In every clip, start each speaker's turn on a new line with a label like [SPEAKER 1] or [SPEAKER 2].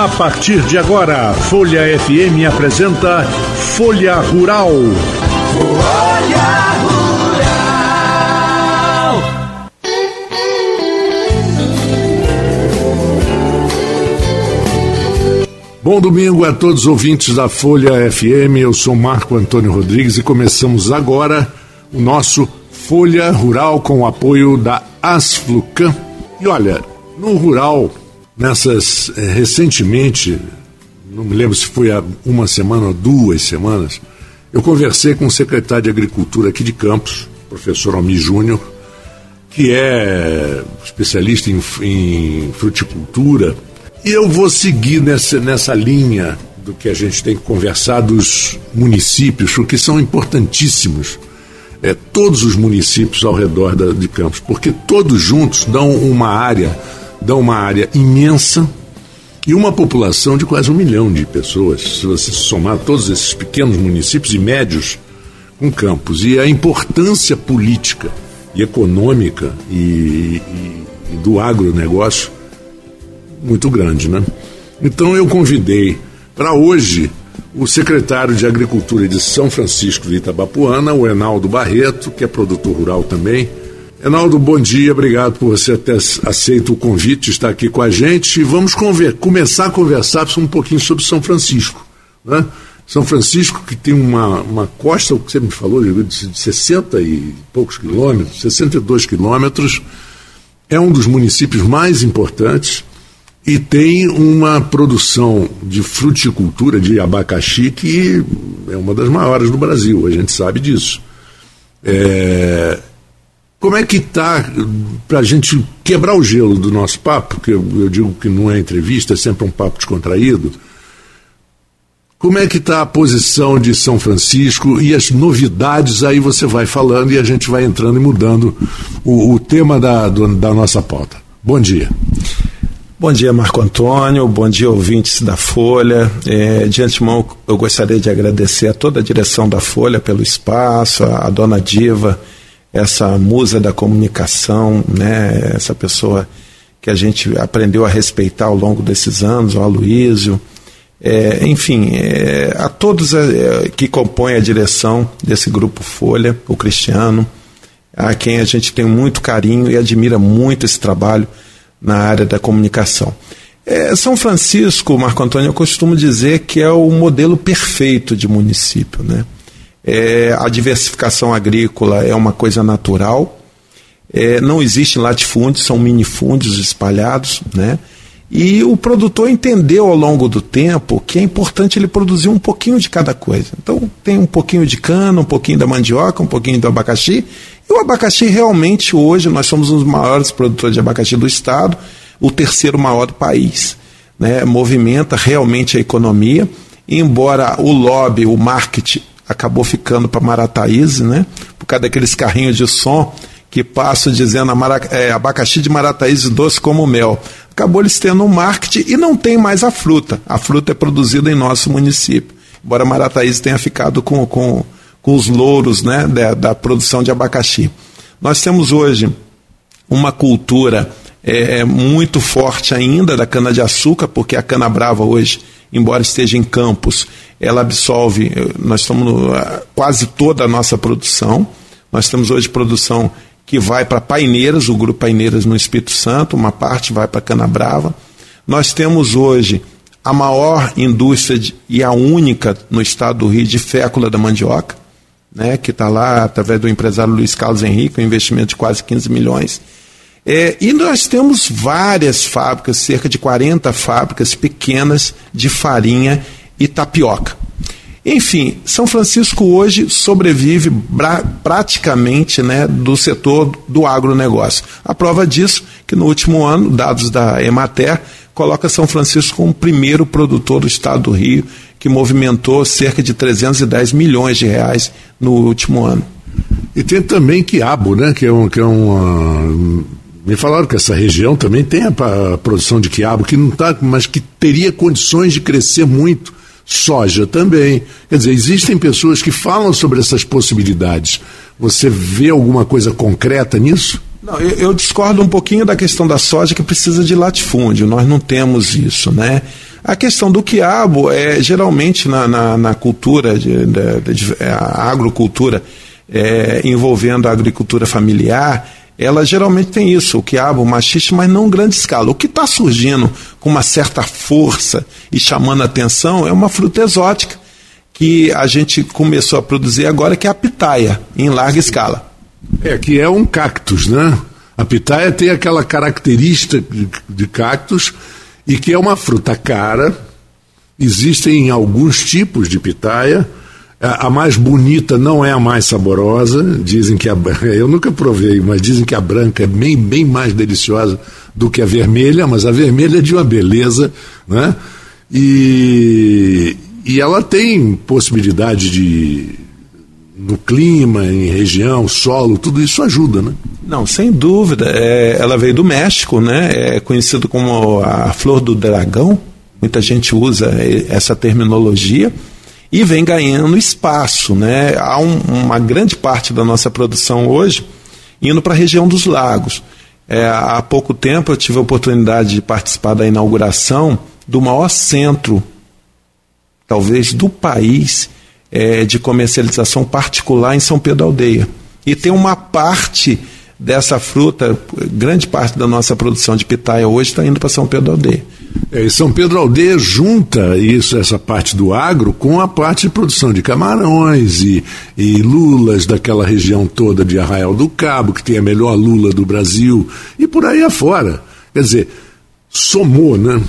[SPEAKER 1] A partir de agora, Folha FM apresenta Folha Rural. Folha Rural. Bom domingo a todos os ouvintes da Folha FM. Eu sou Marco Antônio Rodrigues e começamos agora o nosso Folha Rural com o apoio da Asflucan. E olha, no rural nessas é, recentemente, não me lembro se foi há uma semana ou duas semanas, eu conversei com o secretário de Agricultura aqui de Campos, professor Almi Júnior, que é especialista em, em, fruticultura, e eu vou seguir nessa, nessa linha do que a gente tem que conversar dos municípios, porque são importantíssimos. É, todos os municípios ao redor da, de Campos, porque todos juntos dão uma área dá uma área imensa e uma população de quase um milhão de pessoas, se você somar todos esses pequenos municípios e médios com campos. E a importância política e econômica e, e, e do agronegócio muito grande, né? Então eu convidei para hoje o secretário de Agricultura de São Francisco de Itabapuana, o Enaldo Barreto, que é produtor rural também, Enaldo, bom dia, obrigado por você ter aceito o convite, estar aqui com a gente. E vamos começar a conversar um pouquinho sobre São Francisco. Né? São Francisco, que tem uma, uma costa, o que você me falou, de 60 e poucos quilômetros, 62 quilômetros, é um dos municípios mais importantes e tem uma produção de fruticultura, de abacaxi, que é uma das maiores do Brasil, a gente sabe disso. É, como é que está, para a gente quebrar o gelo do nosso papo, que eu, eu, digo que não é entrevista, é sempre um papo descontraído, como é que está a posição de São Francisco e as novidades, aí você vai falando e a gente vai entrando e mudando o, o tema da, do, da nossa pauta. Bom dia.
[SPEAKER 2] Bom dia, Marco Antônio. Bom dia, ouvintes da Folha. É, de antemão, eu gostaria de agradecer a toda a direção da Folha pelo espaço, a, a dona Diva essa musa da comunicação, né, essa pessoa que a gente aprendeu a respeitar ao longo desses anos, o Aloísio, é, enfim, é, a todos é, que compõem a direção desse grupo Folha, o Cristiano, a quem a gente tem muito carinho e admira muito esse trabalho na área da comunicação. É, São Francisco, Marco Antônio, eu costumo dizer que é o modelo perfeito de município, né? É, a diversificação agrícola é uma coisa natural. É, não existe latifúndios, são minifúndios espalhados, né? E o produtor entendeu ao longo do tempo que é importante ele produzir um pouquinho de cada coisa. Então tem um pouquinho de cana, um pouquinho da mandioca, um pouquinho do abacaxi. E o abacaxi realmente hoje nós somos um dos maiores produtores de abacaxi do estado, o terceiro maior do país. Né? Movimenta realmente a economia. Embora o lobby, o marketing acabou ficando para Marataízes, né? Por causa daqueles carrinhos de som que passam dizendo é, abacaxi de Marataízes doce como mel. Acabou eles tendo um marketing e não tem mais a fruta. A fruta é produzida em nosso município. Embora Marataízes tenha ficado com, com, com os louros né, da, da produção de abacaxi. Nós temos hoje uma cultura é, é muito forte ainda da cana-de-açúcar, porque a cana brava hoje, embora esteja em campos, ela absolve, nós estamos no, quase toda a nossa produção. Nós temos hoje produção que vai para Paineiras, o grupo Paineiras no Espírito Santo, uma parte vai para Canabrava. Nós temos hoje a maior indústria de, e a única no estado do Rio de fécula da mandioca, né, que está lá através do empresário Luiz Carlos Henrique, um investimento de quase 15 milhões. É, e nós temos várias fábricas, cerca de 40 fábricas pequenas de farinha e tapioca. Enfim, São Francisco hoje sobrevive praticamente né, do setor do agronegócio. A prova disso que no último ano, dados da Emater, coloca São Francisco como primeiro produtor do estado do Rio que movimentou cerca de 310 milhões de reais no último ano.
[SPEAKER 1] E tem também quiabo, né? Que é, um, que é uma. Me falaram que essa região também tem a, produção de quiabo, que não está, mas que teria condições de crescer muito. Soja também. Quer dizer, existem pessoas que falam sobre essas possibilidades. Você vê alguma coisa concreta nisso?
[SPEAKER 2] Não, eu, eu, discordo um pouquinho da questão da soja que precisa de latifúndio. Nós não temos isso, né? A questão do quiabo é geralmente na, na, na cultura, de, de, de, a agrocultura é, envolvendo a agricultura familiar, ela geralmente tem isso, o quiabo, o machixe, mas não em grande escala. O que está surgindo com uma certa força e chamando a atenção é uma fruta exótica que a gente começou a produzir agora, que é a pitaia, em larga escala.
[SPEAKER 1] É, que é um cactus, né? A pitaia tem aquela característica de, de cactus e que é uma fruta cara. Existem alguns tipos de pitaia. A mais bonita não é a mais saborosa. Dizem que a eu nunca provei, mas dizem que a branca é bem, bem mais deliciosa do que a vermelha, mas a vermelha é de uma beleza, né? E, e ela tem possibilidade de no clima, em região, solo, tudo isso ajuda, né?
[SPEAKER 2] Não, sem dúvida. É, ela veio do México, né? É conhecido como a flor do dragão. Muita gente usa essa terminologia e vem ganhando espaço, né? Há um, uma grande parte da nossa produção hoje indo para a região dos lagos. É, há pouco tempo eu tive a oportunidade de participar da inauguração do maior centro, talvez do país, é, de comercialização particular em São Pedro Aldeia. E tem uma parte dessa fruta, grande parte da nossa produção de pitaia hoje está indo para São Pedro Aldeia.
[SPEAKER 1] É, e São Pedro Aldeia junta isso, essa parte do agro com a parte de produção de camarões e, e lulas daquela região toda de Arraial do Cabo, que tem a melhor lula do Brasil, e por aí afora. Quer dizer, somou, né?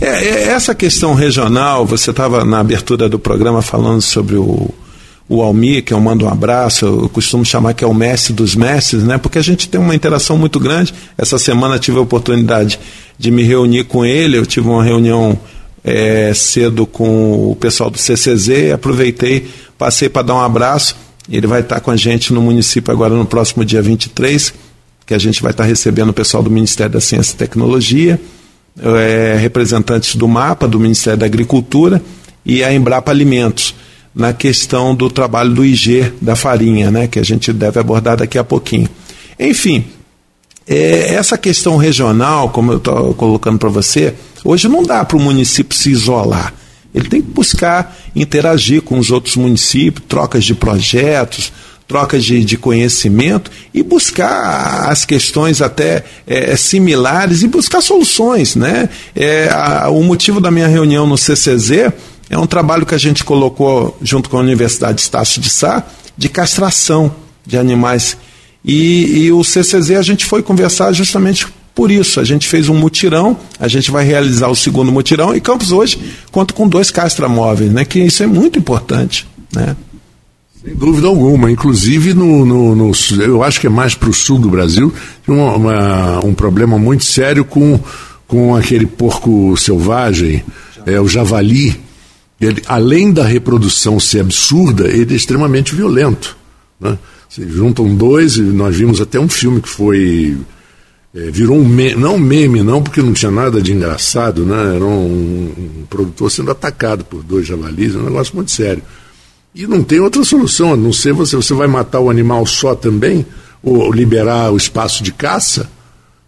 [SPEAKER 2] É, é, essa questão regional, você estava na abertura do programa falando sobre o, o Almir, que eu mando um abraço, eu costumo chamar que é o mestre dos mestres, né? Porque a gente tem uma interação muito grande. Essa semana tive a oportunidade de me reunir com ele, eu tive uma reunião é, cedo com o pessoal do CCZ, aproveitei, passei para dar um abraço. Ele vai estar com a gente no município agora no próximo dia 23, que a gente vai estar recebendo o pessoal do Ministério da Ciência e Tecnologia é, representantes do MAPA, do Ministério da Agricultura, e a Embrapa Alimentos, na questão do trabalho do IG da farinha, né, que a gente deve abordar daqui a pouquinho. Enfim, é, essa questão regional, como eu estou colocando para você, hoje não dá para o município se isolar. Ele tem que buscar interagir com os outros municípios, trocas de projetos, troca de, de conhecimento e buscar as questões até é, similares e buscar soluções. Né? É, a, o motivo da minha reunião no CCZ é um trabalho que a gente colocou junto com a Universidade de Estácio de Sá de castração de animais. E, e o CCZ a gente foi conversar justamente por isso, a gente fez um mutirão, a gente vai realizar o segundo mutirão e Campos hoje conta com dois castramóveis, né? Que isso é muito importante, né?
[SPEAKER 1] Sem dúvida alguma. Inclusive, no, no, no eu acho que é mais para o sul do Brasil, tem uma, uma, um problema muito sério com, com aquele porco selvagem, é, o javali. Ele, além da reprodução ser absurda, ele é extremamente violento. Né? Se juntam dois, e nós vimos até um filme que foi. É, virou um meme, não meme, não, porque não tinha nada de engraçado, né? Era um, um produtor sendo atacado por dois javalis, um negócio muito sério. E não tem outra solução, a não ser você, você vai matar o animal só também, ou liberar o espaço de caça.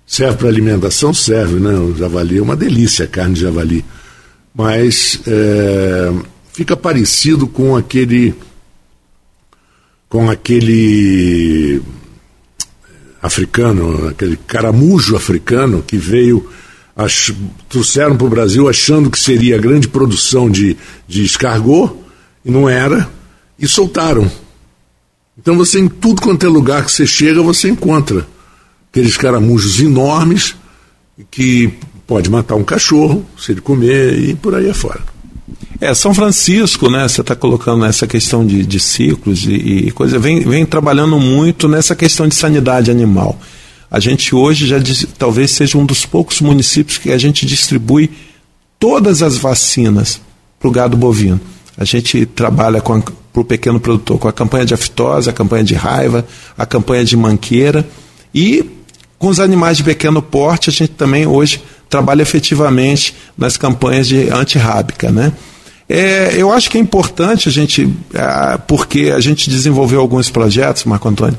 [SPEAKER 1] Serve para alimentação? Serve, né? O javali é uma delícia, a carne de javali. Mas é, fica parecido com aquele. com aquele africano, aquele caramujo africano que veio, ach, trouxeram para o Brasil achando que seria grande produção de, de escargot e não era, e soltaram. Então você, em tudo quanto é lugar que você chega, você encontra aqueles caramujos enormes que pode matar um cachorro se ele comer e por aí afora.
[SPEAKER 2] É, São Francisco, né? Você está colocando nessa questão de, de ciclos e, e, coisa, vem, vem trabalhando muito nessa questão de sanidade animal. A gente hoje já talvez seja um dos poucos municípios que a gente distribui todas as vacinas para o gado bovino. A gente trabalha para o pequeno produtor com a campanha de aftosa, a campanha de raiva, a campanha de manqueira e com os animais de pequeno porte a gente também hoje trabalha efetivamente nas campanhas de antirrábica, né? É, eu acho que é importante a gente, ah, porque a gente desenvolveu alguns projetos, Marco Antônio,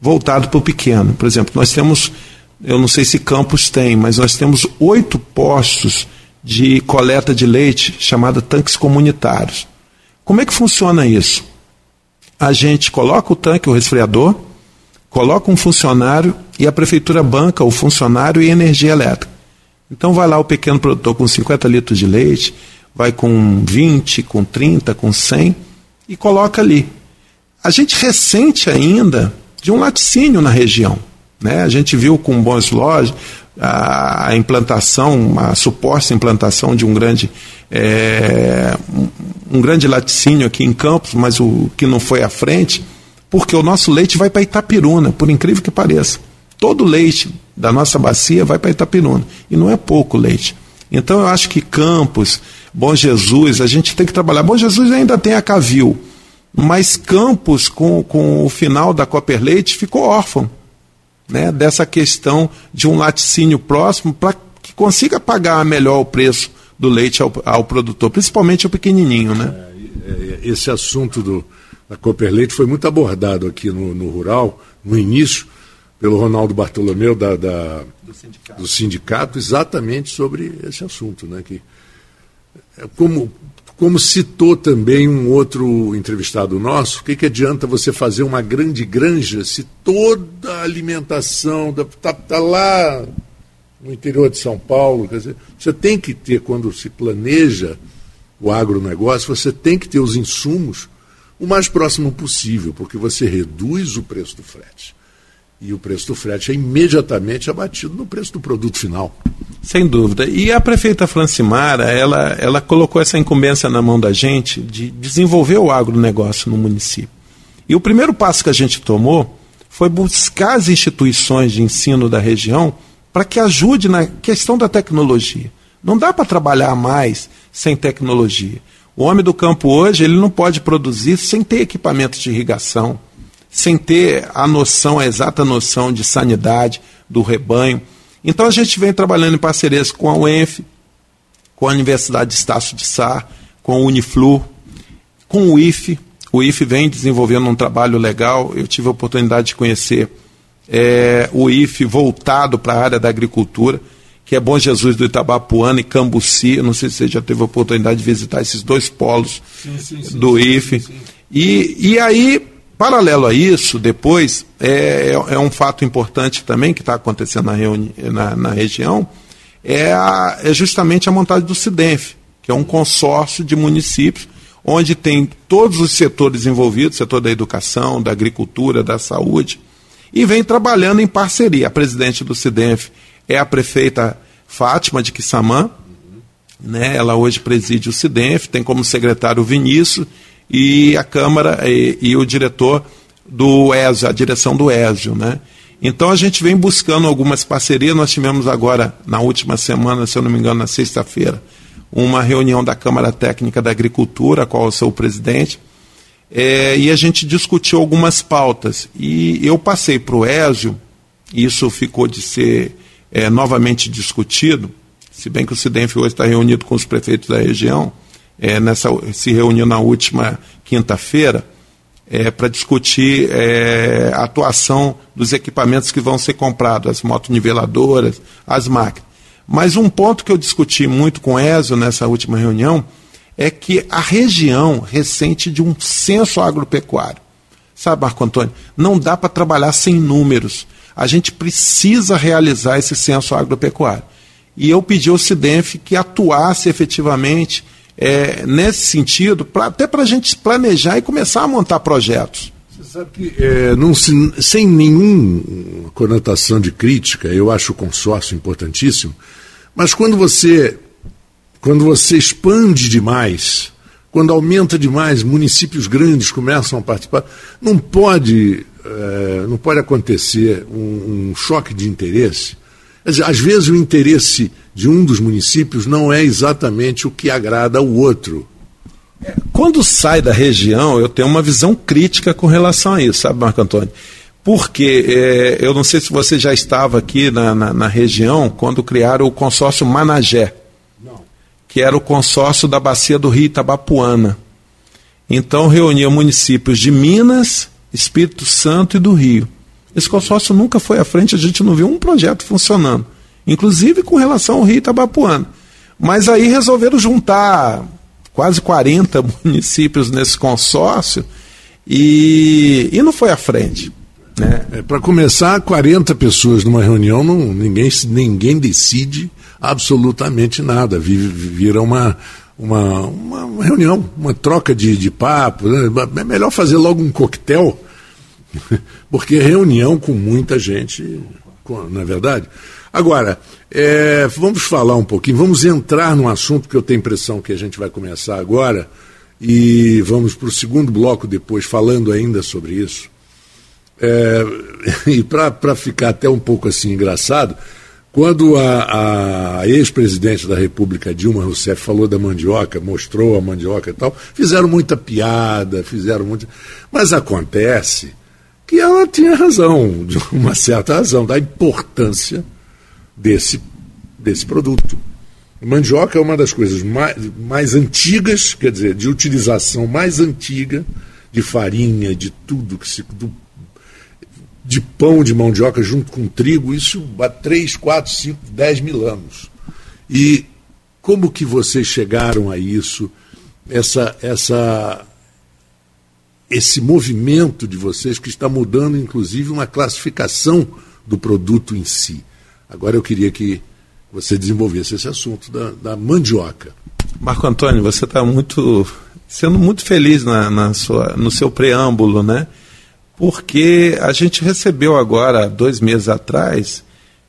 [SPEAKER 2] voltado para o pequeno. Por exemplo, nós temos, eu não sei se Campos tem, mas nós temos oito postos de coleta de leite chamada tanques comunitários. Como é que funciona isso? A gente coloca o tanque, o resfriador, coloca um funcionário e a prefeitura banca o funcionário e energia elétrica. Então vai lá o pequeno produtor com 50 litros de leite, vai com 20, com 30, com 100 e coloca ali. A gente ressente ainda de um laticínio na região. Né? A gente viu com bons lojas a, implantação, a suposta implantação de um grande, é, um grande laticínio aqui em Campos, mas o que não foi à frente, porque o nosso leite vai para Itapiruna, por incrível que pareça. Todo leite da nossa bacia vai para Itapiruna. E não é pouco leite. Então eu acho que Campos, Bom Jesus, a gente tem que trabalhar. Bom Jesus ainda tem a Cavil, mas Campos, com, com o final da Copper Leite, ficou órfão né, dessa questão de um laticínio próximo para que consiga pagar melhor o preço do leite ao, ao produtor, principalmente o pequenininho. Né?
[SPEAKER 1] É, é, esse assunto do, da Copper Leite foi muito abordado aqui no, no Rural, no início, pelo Ronaldo Bartolomeu da, da do, sindicato. do, sindicato. exatamente sobre esse assunto, né? Que é como, como citou também um outro entrevistado nosso, o que, que adianta você fazer uma grande granja se toda a alimentação está tá lá no interior de São Paulo? Quer dizer, você tem que ter, quando se planeja o agronegócio, você tem que ter os insumos o mais próximo possível, porque você reduz o preço do frete e o preço do frete é imediatamente abatido no preço do produto final.
[SPEAKER 2] Sem dúvida. E a prefeita Francimara, ela, ela colocou essa incumbência na mão da gente de desenvolver o agronegócio no município. E o primeiro passo que a gente tomou foi buscar as instituições de ensino da região para que ajude na questão da tecnologia. Não dá para trabalhar mais sem tecnologia. O homem do campo hoje ele não pode produzir sem ter equipamentos de irrigação, sem ter a noção, a exata noção de sanidade do rebanho. Então a gente vem trabalhando em parcerias com a UENF, com a Universidade de Estácio de Sá, com o Uniflu, com o IFE. O IFE vem desenvolvendo um trabalho legal. Eu tive a oportunidade de conhecer é, o IFE voltado para a área da agricultura, que é Bom Jesus do Itabapuana e Cambuci. Eu não sei se você já teve a oportunidade de visitar esses dois polos sim, sim, sim, do IFE. E, e aí Paralelo a isso, depois, é, é um fato importante também que está acontecendo na, na, na, região, é, a, é justamente a montagem do CIDENF, que é um consórcio de municípios onde tem todos os setores envolvidos, setor da educação, da agricultura, da saúde, e vem trabalhando em parceria. A presidente do CIDENF é a prefeita Fátima de Quissamã, né? ela hoje preside o CIDENF, tem como secretário o Vinícius, e a Câmara e, e o diretor do ESO, a direção do ESO, né? Então a gente vem buscando algumas parcerias. Nós tivemos agora, na última semana, se eu não me engano, na sexta-feira, uma reunião da Câmara Técnica da Agricultura, a qual eu sou o presidente, é, e a gente discutiu algumas pautas. E eu passei para o ESO, isso ficou de ser é, novamente discutido, se bem que o CIDENF hoje está reunido com os prefeitos da região, é, nessa, se reuniu na última quinta-feira é, para discutir é, a atuação dos equipamentos que vão ser comprados, as motoniveladoras, as máquinas. Mas um ponto que eu discuti muito com o ESO nessa última reunião é que a região ressente de um censo agropecuário. Sabe, Marco Antônio, não dá para trabalhar sem números. A gente precisa realizar esse censo agropecuário. E eu pedi ao CIDENF que atuasse efetivamente é, nesse sentido, pra, até para a gente planejar e começar a montar projetos.
[SPEAKER 1] Você sabe que, é, não, sem nenhuma conotação de crítica, eu acho o consórcio importantíssimo, mas quando você, quando você expande demais, quando aumenta demais, municípios grandes começam a participar, não pode, é, não pode acontecer um, um choque de interesse. Às vezes o interesse de um dos municípios não é exatamente o que agrada ao outro.
[SPEAKER 2] Quando sai da região, eu tenho uma visão crítica com relação a isso, sabe, Marco Antônio? Porque é, eu não sei se você já estava aqui na, na, na região quando criaram o consórcio Managé, não. que era o consórcio da bacia do Rio Itabapuana. Então reunia municípios de Minas, Espírito Santo e do Rio. Esse consórcio nunca foi à frente, a gente não viu um projeto funcionando, inclusive com relação ao Rio Itabapuana. Mas aí resolveram juntar quase 40 municípios nesse consórcio e, e não foi à frente. Né?
[SPEAKER 1] É, Para começar, 40 pessoas numa reunião, não, ninguém, ninguém decide absolutamente nada. Vira uma, uma, uma reunião, uma troca de, de papo. Né? É melhor fazer logo um coquetel, porque reunião com muita gente, não é verdade? Agora, é, vamos falar um pouquinho, vamos entrar num assunto que eu tenho impressão que a gente vai começar agora, e vamos para o segundo bloco depois, falando ainda sobre isso. É, e para ficar até um pouco assim engraçado, quando a, a ex-presidente da República, Dilma Rousseff, falou da mandioca, mostrou a mandioca e tal, fizeram muita piada, fizeram muito. Mas acontece que ela tinha razão, de uma certa razão, da importância desse, desse produto. Mandioca é uma das coisas mais, mais antigas, quer dizer, de utilização mais antiga de farinha, de tudo que se. Do, de pão de mandioca junto com trigo, isso há 3, 4, 5, 10 mil anos. E como que vocês chegaram a isso? Essa, essa, esse movimento de vocês que está mudando, inclusive, uma classificação do produto em si. Agora eu queria que você desenvolvesse esse assunto da, da mandioca.
[SPEAKER 2] Marco Antônio, você está muito sendo muito feliz na, na, sua, no seu preâmbulo, né? Porque a gente recebeu agora, dois meses atrás,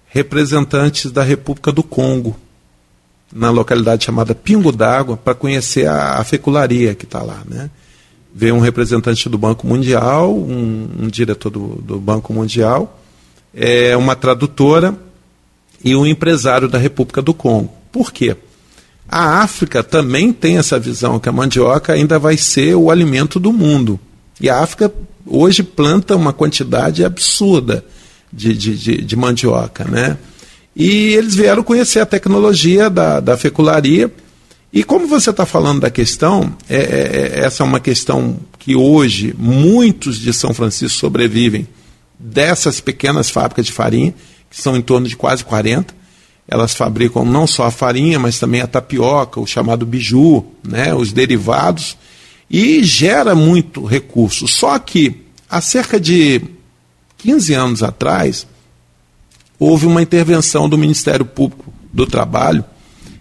[SPEAKER 2] representantes da República do Congo, na localidade chamada Pingo d'Água, para conhecer a, a fecularia que está lá, né? Veio um representante do Banco Mundial, um, um diretor do, do Banco Mundial, é, uma tradutora e um empresário da República do Congo. Por quê? A África também tem essa visão que a mandioca ainda vai ser o alimento do mundo. E a África hoje planta uma quantidade absurda de, de, de, de mandioca. Né? E eles vieram conhecer a tecnologia da, da fecularia. E como você está falando da questão, é, é, é, essa é uma questão que hoje muitos de São Francisco sobrevivem dessas pequenas fábricas de farinha que são em torno de quase 40. Elas fabricam não só a farinha, mas também a tapioca, o chamado biju, né, os derivados, e gera muito recurso. Só que, há cerca de 15 anos atrás, houve uma intervenção do Ministério Público do Trabalho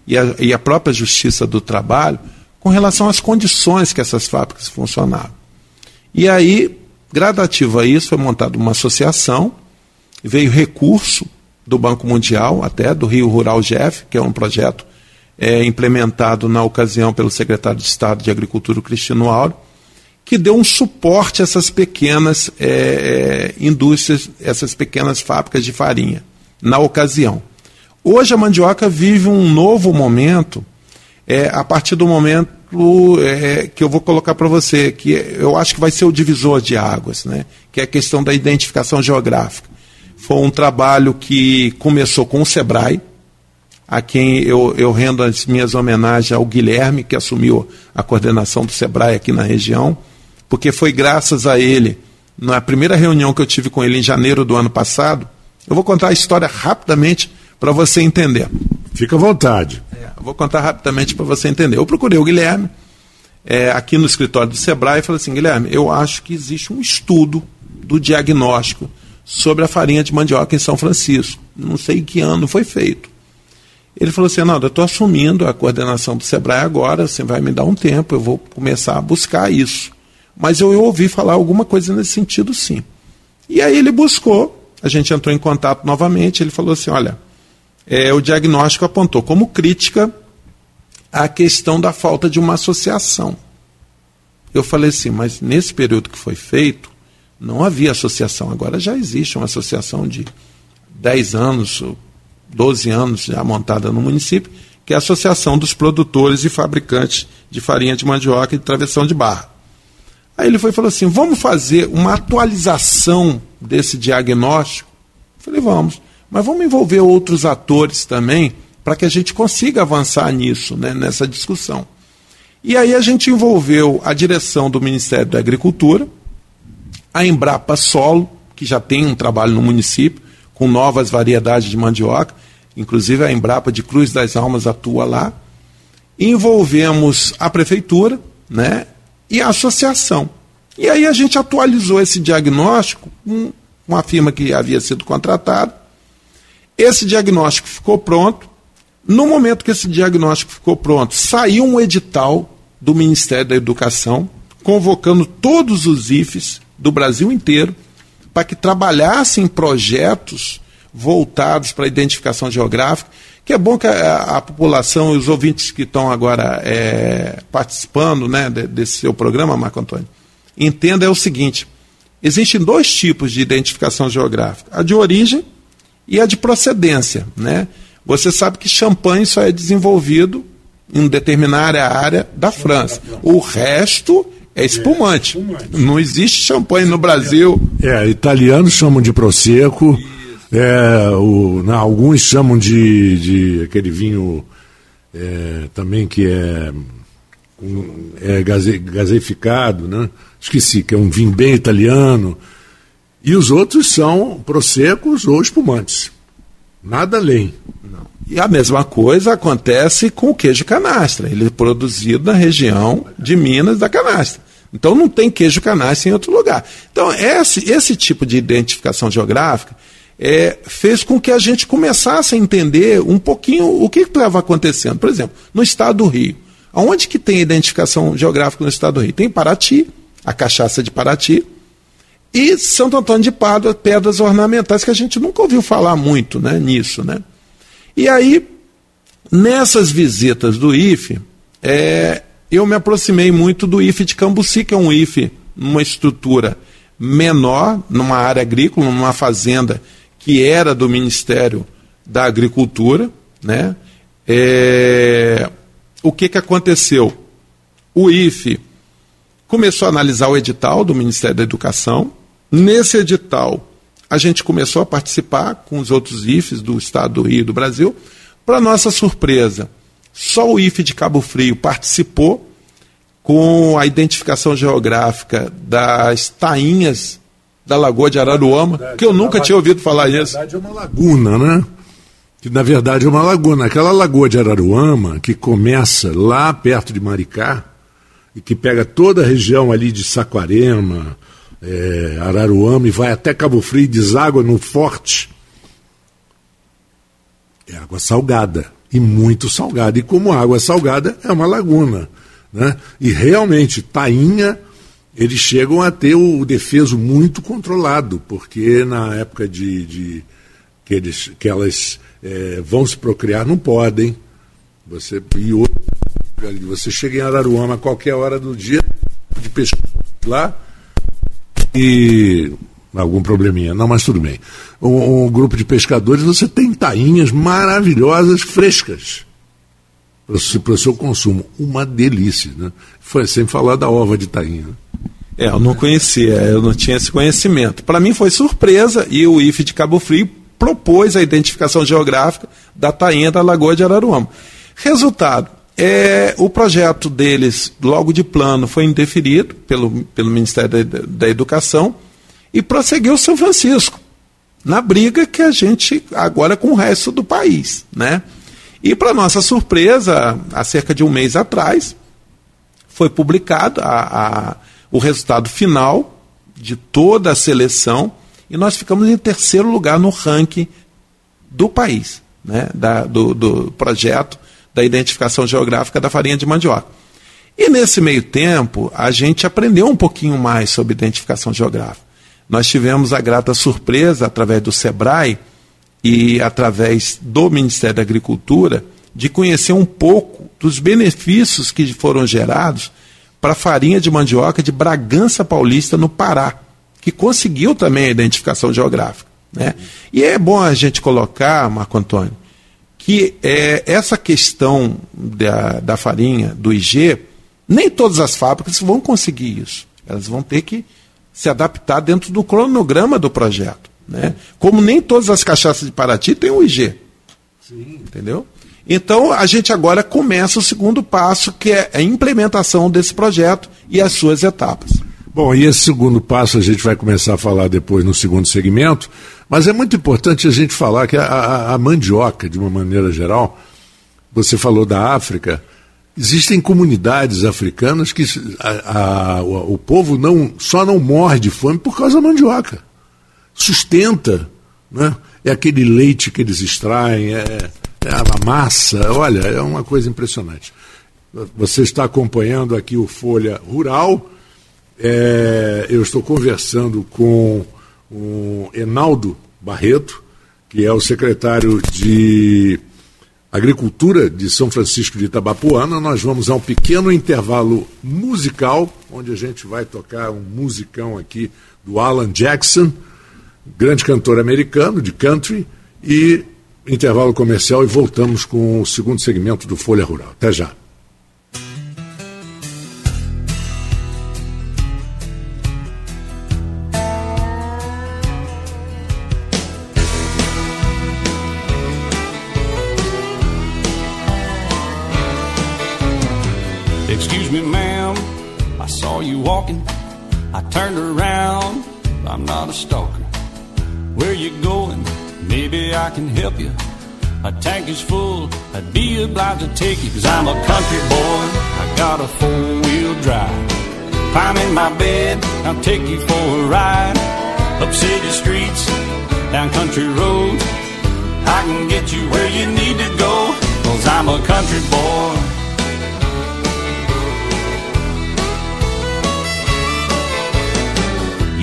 [SPEAKER 2] e a, e a própria Justiça do Trabalho com relação às condições que essas fábricas funcionavam. E aí, gradativo a isso, foi montada uma associação veio recurso do Banco Mundial, até do Rio Rural GEF, que é um projeto é, implementado na ocasião pelo secretário de Estado de Agricultura, Cristino Auro, que deu um suporte a essas pequenas é, é, indústrias, essas pequenas fábricas de farinha, na ocasião. Hoje a mandioca vive um novo momento, é, a partir do momento é, que eu vou colocar para você, que eu acho que vai ser o divisor de águas, né? que é a questão da identificação geográfica. Foi um trabalho que começou com o Sebrae, a quem eu, eu rendo as minhas homenagens ao Guilherme, que assumiu a coordenação do Sebrae aqui na região, porque foi graças a ele, na primeira reunião que eu tive com ele em janeiro do ano passado, eu vou contar a história rapidamente para você entender.
[SPEAKER 1] Fica à vontade.
[SPEAKER 2] É, vou contar rapidamente para você entender. Eu procurei o Guilherme é, aqui no escritório do Sebrae e falei assim, Guilherme, eu acho que existe um estudo do diagnóstico sobre a farinha de mandioca em São Francisco. Não sei em que ano foi feito. Ele falou assim: não, eu estou assumindo a coordenação do Sebrae agora, você vai me dar um tempo, eu vou começar a buscar isso. Mas eu, eu ouvi falar alguma coisa nesse sentido, sim. E aí ele buscou, a gente entrou em contato novamente, ele falou assim: olha, é, o diagnóstico apontou como crítica a questão da falta de uma associação. Eu falei assim, mas nesse período que foi feito, não havia associação. Agora já existe uma associação de 10 anos, 12 anos já montada no município, que é a Associação dos Produtores e Fabricantes de Farinha de Mandioca e de Travessão de Barra. Aí ele foi falou assim: vamos fazer uma atualização desse diagnóstico? Eu falei, vamos. Mas vamos envolver outros atores também para que a gente consiga avançar nisso, né, nessa discussão. E aí a gente envolveu a direção do Ministério da Agricultura, a Embrapa Solo, que já tem um trabalho no município, com novas variedades de mandioca, inclusive a Embrapa de Cruz das Almas atua lá. Envolvemos a prefeitura né, e a associação. E aí a gente atualizou esse diagnóstico com uma firma que havia sido contratada. Esse diagnóstico ficou pronto. No momento que esse diagnóstico ficou pronto, saiu um edital do Ministério da Educação convocando todos os IFES do Brasil inteiro para que trabalhassem projetos voltados para a identificação geográfica, que é bom que a, a população e os ouvintes que estão agora é, participando né, desse seu programa, Marco Antônio, entenda é o seguinte: existem dois tipos de identificação geográfica, a de origem e a de procedência. Né? Você sabe que champanhe só é desenvolvido em determinada área da França. O resto é espumante. É, espumante. Não existe champanhe no Brasil.
[SPEAKER 1] É, italianos chamam de prosecco. É, o, não, alguns chamam de, de aquele vinho é, também que é, é gaze, gaseificado, né? Esqueci, que é um vinho bem italiano. E os outros são prosecos ou espumantes. Nada além.
[SPEAKER 2] Não. E a mesma coisa acontece com o queijo canastra. Ele é produzido na região de Minas da canastra. Então não tem queijo canastra em outro lugar. Então esse, esse tipo de identificação geográfica é, fez com que a gente começasse a entender um pouquinho o que estava acontecendo. Por exemplo, no estado do Rio. Aonde que tem identificação geográfica no estado do Rio? Tem Paraty, a cachaça de Paraty, e Santo Antônio de Pádua, pedras ornamentais, que a gente nunca ouviu falar muito né, nisso. Né? E aí, nessas visitas do IFE, é, eu me aproximei muito do IFE de Cambuci, que é um IFE numa estrutura menor, numa área agrícola, numa fazenda que era do Ministério da Agricultura. Né? É, o que, que aconteceu? O IFE começou a analisar o edital do Ministério da Educação. Nesse edital, a gente começou a participar com os outros IFES do estado do Rio e do Brasil. Para nossa surpresa, só o IFE de Cabo Frio participou com a identificação geográfica das tainhas da Lagoa de Araruama, verdade, que eu nunca tinha ouvido falar isso.
[SPEAKER 1] Na verdade é uma laguna, né? Que na verdade é uma laguna. Aquela Lagoa de Araruama, que começa lá perto de Maricá, e que pega toda a região ali de Saquarema, é, Araruama e vai até Cabo Frio e deságua no Forte. É água salgada e muito salgada. E como água salgada é uma laguna. Né? E realmente, Tainha, eles chegam a ter o defeso muito controlado, porque na época de, de que, eles, que elas é, vão se procriar, não podem. Você, e outro, você chega em Araruama a qualquer hora do dia de pescar lá, e algum probleminha. Não, mas tudo bem. Um, um, grupo de pescadores, você tem tainhas maravilhosas, frescas, para o seu consumo. Uma delícia. Né? Foi sempre falar da ova de tainha. Né?
[SPEAKER 2] É, eu não conhecia, eu não tinha esse conhecimento. Para mim foi surpresa e o IFE de Cabo Frio propôs a identificação geográfica da tainha da Lagoa de Araruama. Resultado, é, o projeto deles, logo de plano, foi indeferido pelo, pelo Ministério da, da Educação e prosseguiu São Francisco, na briga que a gente agora com o resto do país. Né? E, para nossa surpresa, há cerca de um mês atrás, foi publicado a, a, o resultado final de toda a seleção e nós ficamos em terceiro lugar no ranking do país, né? da, do, do projeto da identificação geográfica da farinha de mandioca. E nesse meio tempo, a gente aprendeu um pouquinho mais sobre identificação geográfica. Nós tivemos a grata surpresa, através do SEBRAE e através do Ministério da Agricultura, de conhecer um pouco dos benefícios que foram gerados para a farinha de mandioca de Bragança Paulista, no Pará, que conseguiu também a identificação geográfica. Né? E é bom a gente colocar, Marco Antônio, que é, essa questão da, da farinha, do IG, nem todas as fábricas vão conseguir isso. Elas vão ter que se adaptar dentro do cronograma do projeto. Né? Como nem todas as cachaças de Paraty têm o IG. Sim. Entendeu? Então, a gente agora começa o segundo passo, que é a implementação desse projeto e as suas etapas.
[SPEAKER 1] Bom, e esse segundo passo a gente vai começar a falar depois no segundo segmento, mas é muito importante a gente falar que a, a, a mandioca, de uma maneira geral, você falou da África, existem comunidades africanas que a, o, o povo não só não morre de fome por causa da mandioca. Sustenta, né? é aquele leite que eles extraem, é, é a massa, olha, é uma coisa impressionante. Você está acompanhando aqui o Folha Rural. É, eu estou conversando com o Enaldo Barreto, que é o secretário de Agricultura de São Francisco de Itabapuana. Nós vamos a um pequeno intervalo musical, onde a gente vai tocar um musicão aqui do Alan Jackson grande cantor americano de country, e intervalo comercial e voltamos com o segundo segmento do Folha Rural. Até já.
[SPEAKER 3] Not a stalker. Where you going? Maybe I can help you. My tank is full, I'd be obliged to take you, cause I'm a country boy. I got a four wheel drive. Climb in my bed, I'll take you for a ride. Up city streets, down country roads. I can get you where you need to go, cause I'm a country boy.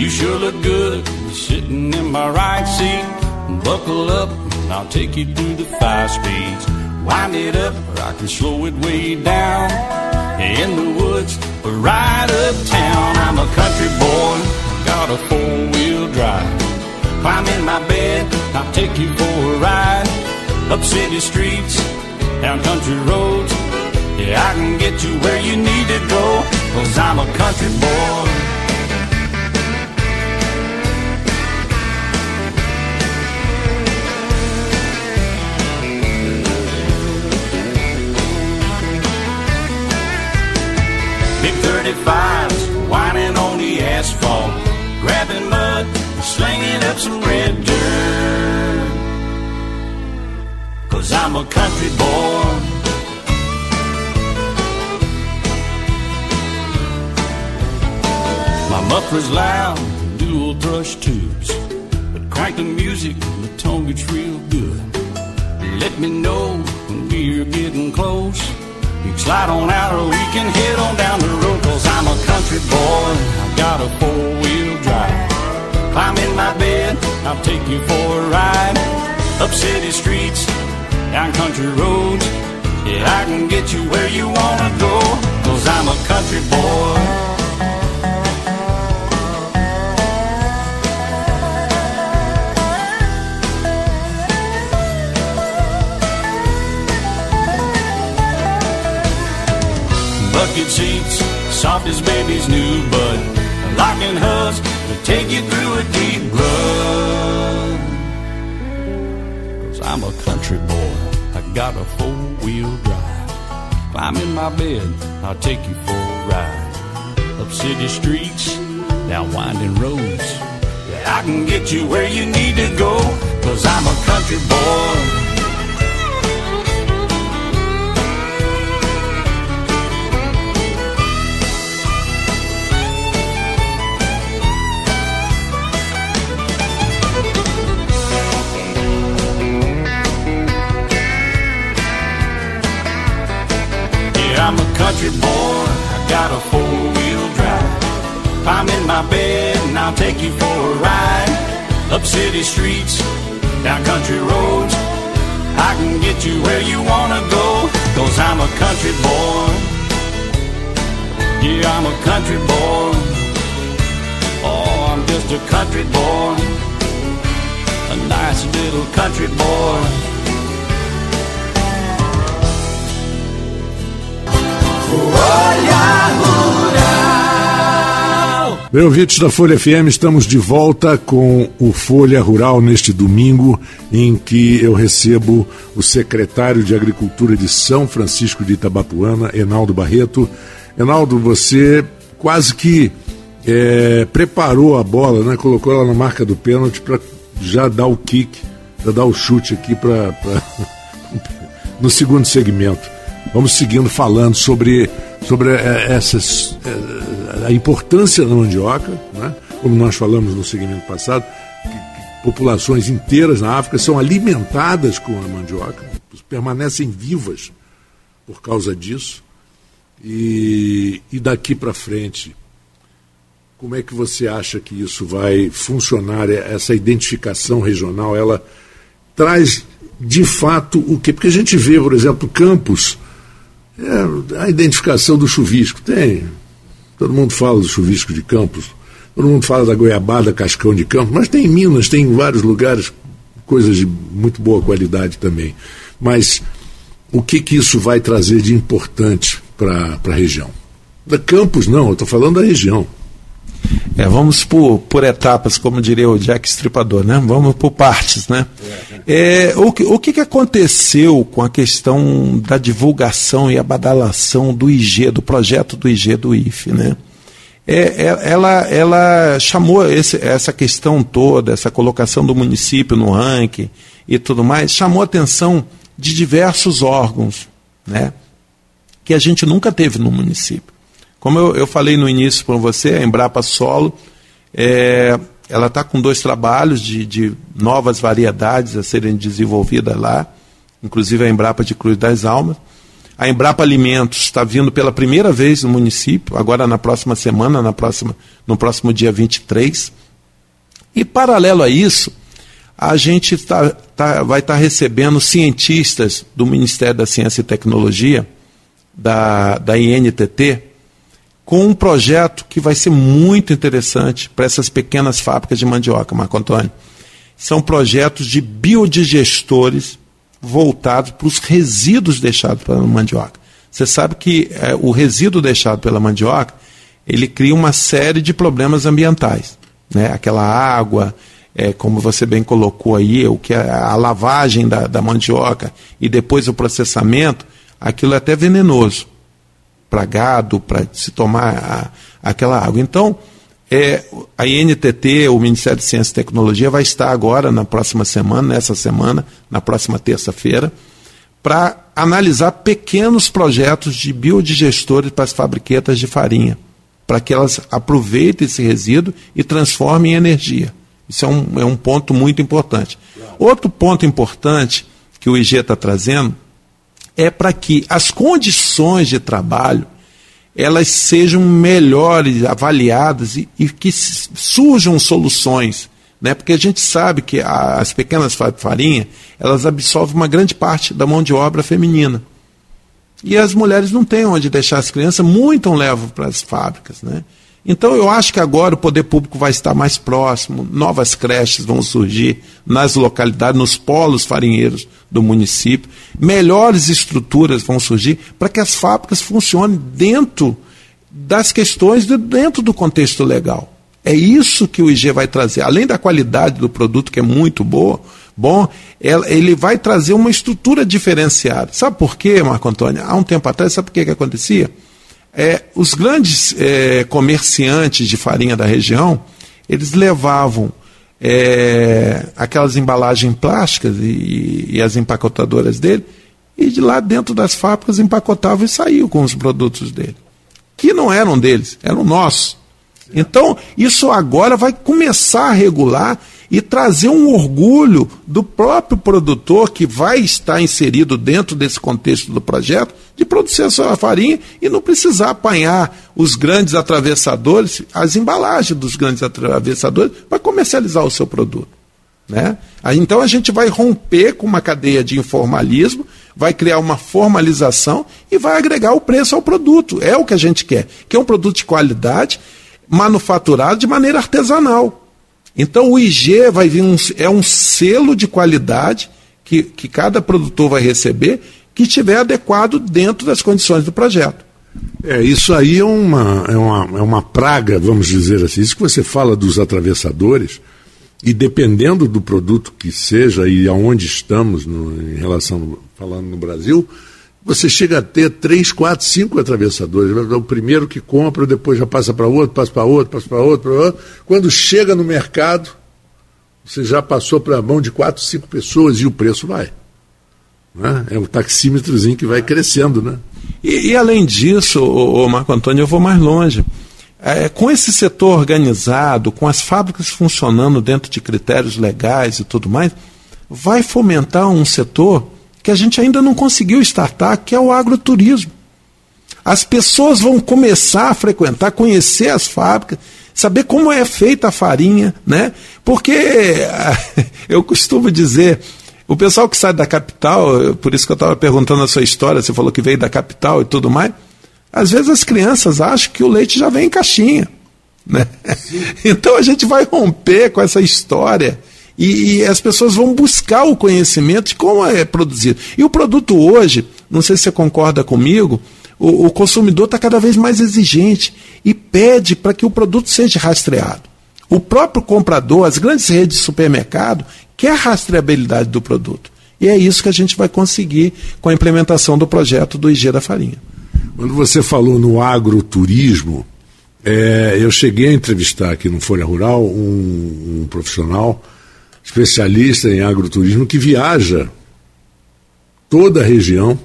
[SPEAKER 3] You sure look good sitting in my right seat. Buckle up, and I'll take you through the five speeds. Wind it up, or I can slow it way down. In the woods, or right uptown. I'm a country boy, got a four wheel drive. Climb in my bed, I'll take you for a ride. Up city streets, down country roads. Yeah, I can get you where you need to go, cause I'm a country boy. 35s whining on the asphalt, grabbing mud, slinging up some red dirt. Cause I'm a country boy. My muffler's loud, dual thrush tubes. But crank the music, the tone gets real good. Let me know when we're getting close. You can slide on out or we can head on down the road Cause I'm a country boy, I've got a four-wheel drive. Climb in my bed, I'll take you for a ride. Up city streets, down country roads. Yeah, I can get you where you wanna go Cause I'm a country boy seats, soft as baby's new bud. Locking hubs to take you through a deep rut. Cause I'm a country boy, I got a four wheel drive. Climb in my bed, I'll take you for a ride. Up city streets, down winding roads. Yeah, I can get you where you need to go. Cause I'm a country boy. Country boy, I got a four-wheel drive. I'm in my bed and I'll take you for a ride. Up city streets, down country roads. I can get you where you wanna go, cause I'm a country boy. Yeah, I'm a country boy. Oh, I'm just a country boy. A nice little country boy.
[SPEAKER 1] Bem, ouvintes da Folha FM, estamos de volta com o Folha Rural neste domingo, em que eu recebo o secretário de Agricultura de São Francisco de Itabapuana, Enaldo Barreto. Enaldo, você quase que é, preparou a bola, né? colocou ela na marca do pênalti para já dar o kick, já dar o chute aqui para no segundo segmento. Vamos seguindo falando sobre, sobre é, essas. É, a importância da mandioca, né? como nós falamos no segmento passado, populações inteiras na África são alimentadas com a mandioca, permanecem vivas por causa disso. E, e daqui para frente, como é que você acha que isso vai funcionar, essa identificação regional? Ela traz de fato o quê? Porque a gente vê, por exemplo, campos, é, a identificação do chuvisco, tem Todo mundo fala do chuvisco de Campos, todo mundo fala da goiabada cascão de Campos, mas tem em Minas, tem em vários lugares coisas de muito boa qualidade também. Mas o que, que isso vai trazer de importante para a região? Da Campos, não, eu estou falando da região.
[SPEAKER 2] É, vamos por, por etapas, como diria o Jack Stripador, né? Vamos por partes, né? É, o, que, o que, aconteceu com a questão da divulgação e a badalação do IG, do projeto do IG do IFE, né? É, é, ela, ela chamou esse, essa questão toda, essa colocação do município no ranking e tudo mais, chamou a atenção de diversos órgãos, né? Que a gente nunca teve no município. Como eu, eu falei no início para você, a Embrapa Solo, é, ela está com dois trabalhos de, de, novas variedades a serem desenvolvidas lá, inclusive a Embrapa de Cruz das Almas. A Embrapa Alimentos está vindo pela primeira vez no município, agora na próxima semana, na próxima, no próximo dia 23. E paralelo a isso, a gente tá, tá, vai estar tá recebendo cientistas do Ministério da Ciência e Tecnologia, da, da INTT, com um projeto que vai ser muito interessante para essas pequenas fábricas de mandioca, Marco Antônio. São projetos de biodigestores voltados para os resíduos deixados pela mandioca. Você sabe que é, o resíduo deixado pela mandioca ele cria uma série de problemas ambientais, né? Aquela água, é, como você bem colocou aí, o que é a lavagem da, da mandioca e depois o processamento, aquilo é até venenoso para gado, para se tomar a, aquela água. Então, é, a INTT, o Ministério de Ciência e Tecnologia, vai estar agora, na próxima semana, nessa semana, na próxima terça-feira, para analisar pequenos projetos de biodigestores para as fabriquetas de farinha, para que elas aproveitem esse resíduo e transformem em energia. Isso é um, é um ponto muito importante. Outro ponto importante que o IG está trazendo é para que as condições de trabalho elas sejam melhores avaliadas e, e que surjam soluções, né? Porque a gente sabe que a, as pequenas farinhas elas absorvem uma grande parte da mão de obra feminina e as mulheres não têm onde deixar as crianças, muito levam para as fábricas, né? Então eu acho que agora o poder público vai estar mais próximo, novas creches vão surgir nas localidades, nos polos farinheiros do município, melhores estruturas vão surgir para que as fábricas funcionem dentro das questões de, dentro do contexto legal. É isso que o IG vai trazer. Além da qualidade do produto, que é muito boa, bom, ele vai trazer uma estrutura diferenciada. Sabe por quê, Marco Antônio? Há um tempo atrás, sabe por que, que acontecia? É, os grandes é, comerciantes de farinha da região, eles levavam é, aquelas embalagens plásticas e, e, as empacotadoras dele, e de lá dentro das fábricas empacotavam e saíam com os produtos dele. Que não eram deles, eram nossos. Então, isso agora vai começar a regular e trazer um orgulho do próprio produtor que vai estar inserido dentro desse contexto do projeto de produzir a sua farinha e não precisar apanhar os grandes atravessadores, as embalagens dos grandes atravessadores para comercializar o seu produto. Né? Então a gente vai romper com uma cadeia de informalismo, vai criar uma formalização e vai agregar o preço ao produto. É o que a gente quer, que é um produto de qualidade, manufaturado de maneira artesanal. Então o IG vai vir um, é um selo de qualidade que, que cada produtor vai receber que estiver adequado dentro das condições do projeto.
[SPEAKER 1] É, isso aí é uma, é, uma, é uma praga, vamos dizer assim. Isso que você fala dos atravessadores, e dependendo do produto que seja e aonde estamos no, em relação, falando no Brasil, você chega a ter três, quatro, cinco atravessadores. O primeiro que compra, depois já passa para outro, passa para outro, passa para outro, outro. Quando chega no mercado, você já passou para a mão de quatro, cinco pessoas e o preço vai. Né? É o taxímetrozinho que vai crescendo, né?
[SPEAKER 2] E, e além disso, Marco Antônio, eu vou mais longe. É, com esse setor organizado, com as fábricas funcionando dentro de critérios legais e tudo mais, vai fomentar um setor que a gente ainda não conseguiu startar, que é o agroturismo. As pessoas vão começar a frequentar, conhecer as fábricas, saber como é feita a farinha, né? Porque eu costumo dizer, o pessoal que sai da capital, por isso que eu estava perguntando a sua história, você falou que veio da capital e tudo mais, às vezes as crianças acham que o leite já vem em caixinha. Né? Então a gente vai romper com essa história e, e, as pessoas vão buscar o conhecimento de como é produzido. E o produto hoje, não sei se você concorda comigo, o, o consumidor está cada vez mais exigente e pede para que o produto seja rastreado. O próprio comprador, as grandes redes de supermercado, quer a rastreabilidade do produto. E é isso que a gente vai conseguir com a implementação do projeto do IG da Farinha.
[SPEAKER 1] Quando você falou no agroturismo, é, eu cheguei a entrevistar aqui no Folha Rural um, um profissional especialista em agroturismo que viaja toda a região,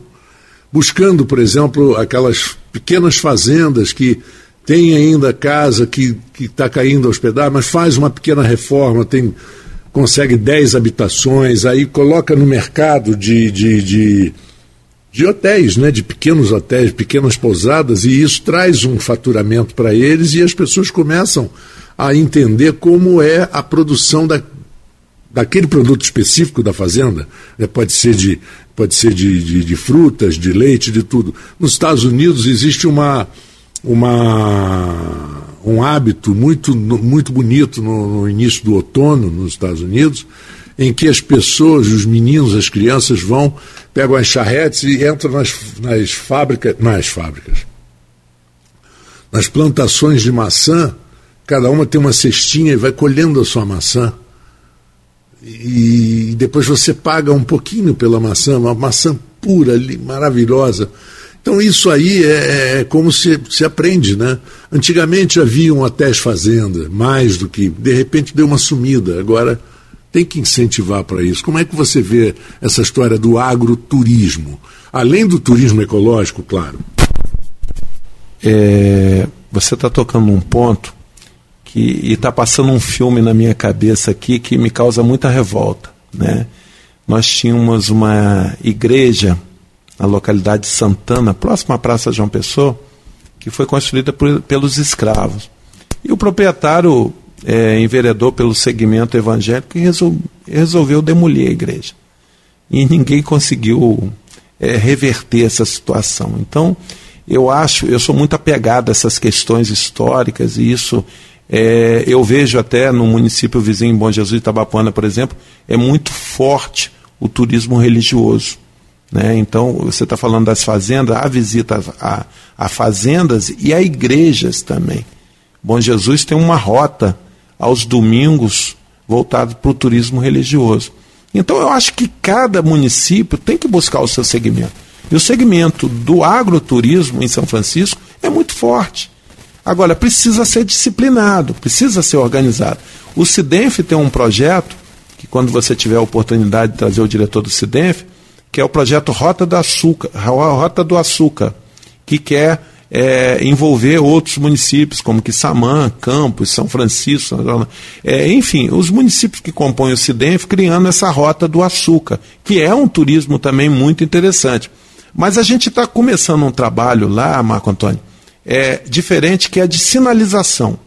[SPEAKER 1] buscando, por exemplo, aquelas pequenas fazendas que tem ainda casa que está caindo aos mas faz uma pequena reforma, tem consegue 10 habitações, aí coloca no mercado de, de, de, de, hotéis, né, de pequenos hotéis, pequenas pousadas, e isso traz um faturamento para eles e as pessoas começam a entender como é a produção da, daquele produto específico da fazenda, né, pode ser, de, pode ser de, de, de, frutas, de leite, de tudo. Nos Estados Unidos existe uma, uma, um hábito muito, muito bonito no, no início do outono nos Estados Unidos, em que as pessoas, os meninos, as crianças vão, pegam as charretes e entram nas, nas fábricas, nas fábricas, nas plantações de maçã, cada uma tem uma cestinha e vai colhendo a sua maçã e depois você paga um pouquinho pela maçã, uma maçã pura maravilhosa. Então isso aí é, é como se, se aprende, né? Antigamente haviam hotéis fazenda, mais do que, de repente deu uma sumida, agora tem que incentivar para isso. Como é que você vê essa história do agroturismo? Além do turismo ecológico, claro.
[SPEAKER 2] É, você está tocando um ponto e está passando um filme na minha cabeça aqui que me causa muita revolta. Né? Nós tínhamos uma igreja na localidade de Santana, próxima à Praça João Pessoa, que foi construída por, pelos escravos. E o proprietário é, enveredou pelo segmento evangélico e resol, resolveu demolir a igreja. E ninguém conseguiu é, reverter essa situação. Então, eu acho, eu sou muito apegado a essas questões históricas e isso é, eu vejo até no município vizinho, Bom Jesus Itabapuana, por exemplo, é muito forte o turismo religioso. Né? Então, você está falando das fazendas, há visita a, a fazendas e a igrejas também. Bom Jesus tem uma rota aos domingos voltado para o turismo religioso. Então, eu acho que cada município tem que buscar o seu segmento. E o segmento do agroturismo em São Francisco é muito forte. Agora, precisa ser disciplinado, precisa ser organizado. O CIDENF tem um projeto, que quando você tiver a oportunidade de trazer o diretor do CIDENF, que é o projeto Rota do Açúcar, Rota do Açúcar, que quer é, envolver outros municípios, como Quissamã, Campos, São Francisco, é, enfim, os municípios que compõem o CIDENF, criando essa Rota do Açúcar, que é um turismo também muito interessante. Mas a gente está começando um trabalho lá, Marco Antônio, é, diferente que é a de sinalização.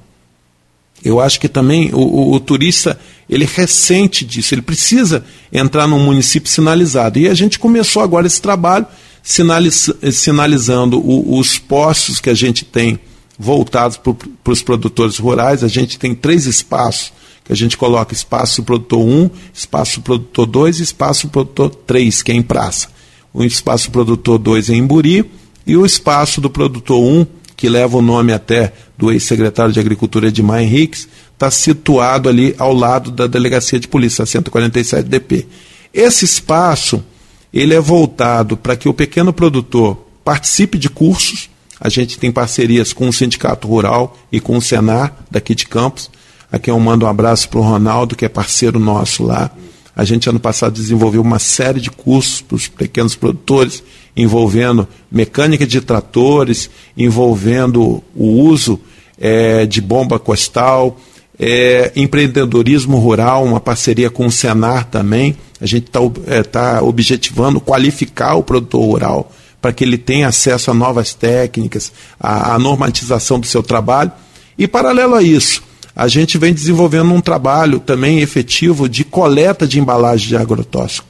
[SPEAKER 2] Eu acho que também o, o, o, turista ele ressente disso, ele precisa entrar num município sinalizado. E a gente começou agora esse trabalho sinaliz, sinalizando o, os postos que a gente tem voltados para os produtores rurais. A gente tem três espaços que a gente coloca espaço produtor 1, espaço produtor 2 e espaço produtor 3, que é em praça. O espaço produtor 2 é em Buri E o espaço do produtor 1, que leva o nome até do ex-secretário de Agricultura Edmar Henriques, está situado ali ao lado da Delegacia de Polícia, 147 DP. Esse espaço ele é voltado para que o pequeno produtor participe de cursos. A gente tem parcerias com o Sindicato Rural e com o Senar, daqui de Campos. Aqui eu mando um abraço para o Ronaldo, que é parceiro nosso lá. A gente, ano passado, desenvolveu uma série de cursos para os pequenos produtores, envolvendo mecânica de tratores, envolvendo o uso é, de bomba costal, é, empreendedorismo rural, uma parceria com o Senar também. A gente está é, tá objetivando qualificar o produtor rural para que ele tenha acesso a novas técnicas, a, a normatização do seu trabalho. E, paralelo a isso, a gente vem desenvolvendo um trabalho também efetivo de coleta de embalagem de agrotóxico.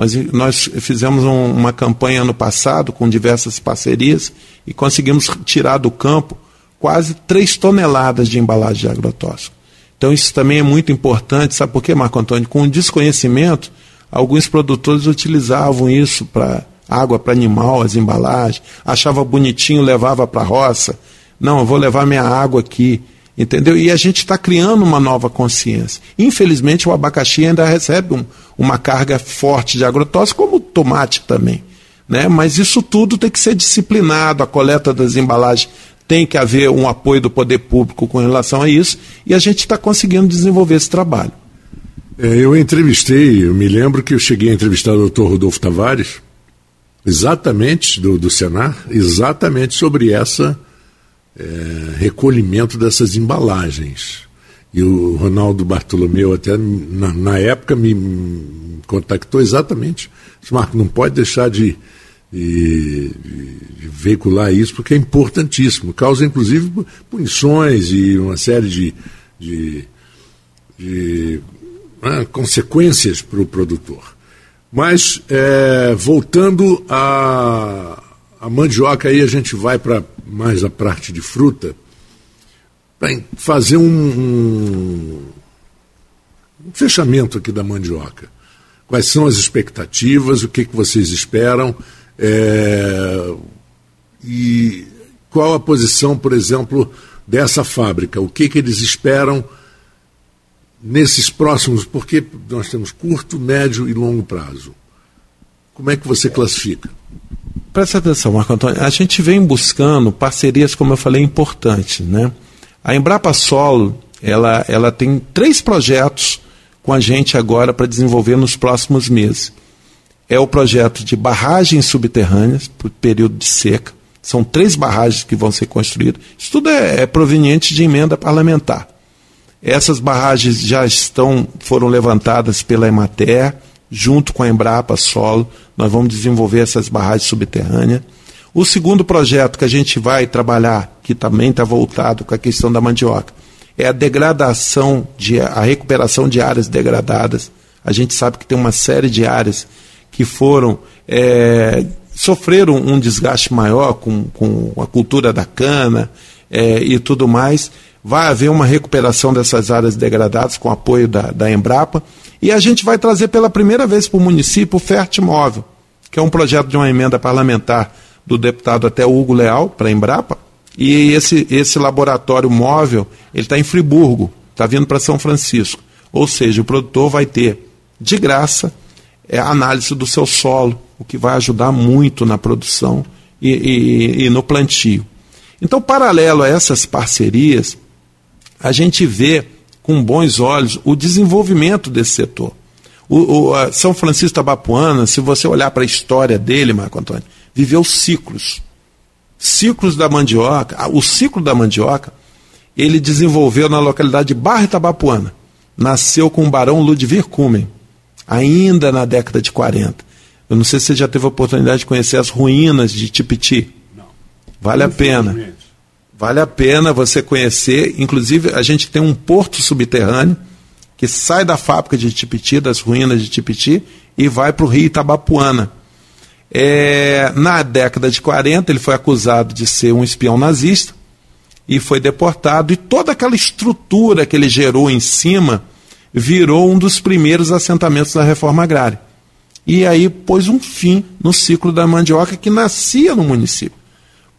[SPEAKER 2] Nós, nós fizemos um, uma campanha ano passado com diversas parcerias e conseguimos tirar do campo quase 3 toneladas de embalagem de agrotóxico. Então isso também é muito importante, sabe por quê, Marco Antônio? Com o desconhecimento, alguns produtores utilizavam isso para água para animal, as embalagens, achava bonitinho, levava para a roça. Não, eu vou levar minha água aqui, entendeu? E a gente está criando uma nova consciência. Infelizmente, o abacaxi ainda recebe um, uma carga forte de agrotóxico, como o tomate também. Né? Mas isso tudo tem que ser disciplinado, a coleta das embalagens tem que haver um apoio do poder público com relação a isso, e a gente está conseguindo desenvolver esse trabalho.
[SPEAKER 1] É, eu entrevistei, eu me lembro que eu cheguei a entrevistar o doutor Rodolfo Tavares, exatamente do, do Senar, exatamente sobre essa é, recolhimento dessas embalagens. E o Ronaldo Bartolomeu até na, na época me contactou exatamente. Disse, Marco, não pode deixar de e, e, veicular isso, porque é importantíssimo. Causa, inclusive, punições e uma série de, de, de né, consequências para o produtor. Mas, é, voltando a, a mandioca, aí a gente vai para mais a parte de fruta, para fazer um, um, fechamento aqui da mandioca. Quais são as expectativas, o que, que vocês esperam? É, e qual a posição, por exemplo, dessa fábrica? O que, que eles esperam nesses próximos? Porque nós temos curto, médio e longo prazo. Como é que você classifica?
[SPEAKER 2] Presta atenção, Marco Antônio. A gente vem buscando parcerias, como eu falei, importantes. Né? A Embrapa Solo ela, ela tem três projetos com a gente agora para desenvolver nos próximos meses é o projeto de barragens subterrâneas o período de seca. São três barragens que vão ser construídas. Isso tudo é, é proveniente de emenda parlamentar. Essas barragens já estão foram levantadas pela Emater, junto com a Embrapa Solo. Nós vamos desenvolver essas barragens subterrâneas. O segundo projeto que a gente vai trabalhar, que também está voltado com a questão da mandioca, é a degradação, de, a recuperação de áreas degradadas. A gente sabe que tem uma série de áreas que foram é, sofreram um desgaste maior com, com a cultura da cana é, e tudo mais. Vai haver uma recuperação dessas áreas degradadas com apoio da, da Embrapa. E a gente vai trazer pela primeira vez para o município o Fertimóvel, que é um projeto de uma emenda parlamentar do deputado até Hugo Leal, para a Embrapa. E esse, esse laboratório móvel, ele está em Friburgo, está vindo para São Francisco. Ou seja, o produtor vai ter de graça é a análise do seu solo, o que vai ajudar muito na produção e, e, e no plantio. Então, paralelo a essas parcerias, a gente vê com bons olhos o desenvolvimento desse setor. O, o São Francisco Tabapuana, se você olhar para a história dele, Marco Antônio, viveu ciclos. Ciclos da mandioca, o ciclo da mandioca, ele desenvolveu na localidade de Barra Tabapuana. Nasceu com o barão Ludwig Kumen ainda na década de 40. Eu não sei se você já teve a oportunidade de conhecer as ruínas de Tipiti. Não. Vale a pena. Vale a pena você conhecer. Inclusive, a gente tem um porto subterrâneo que sai da fábrica de Tipiti, das ruínas de Tipiti, e vai para o rio Itabapuana. É, na década de 40, ele foi acusado de ser um espião nazista e foi deportado. E toda aquela estrutura que ele gerou em cima virou um dos primeiros assentamentos da reforma agrária. E aí pôs um fim no ciclo da mandioca que nascia no município.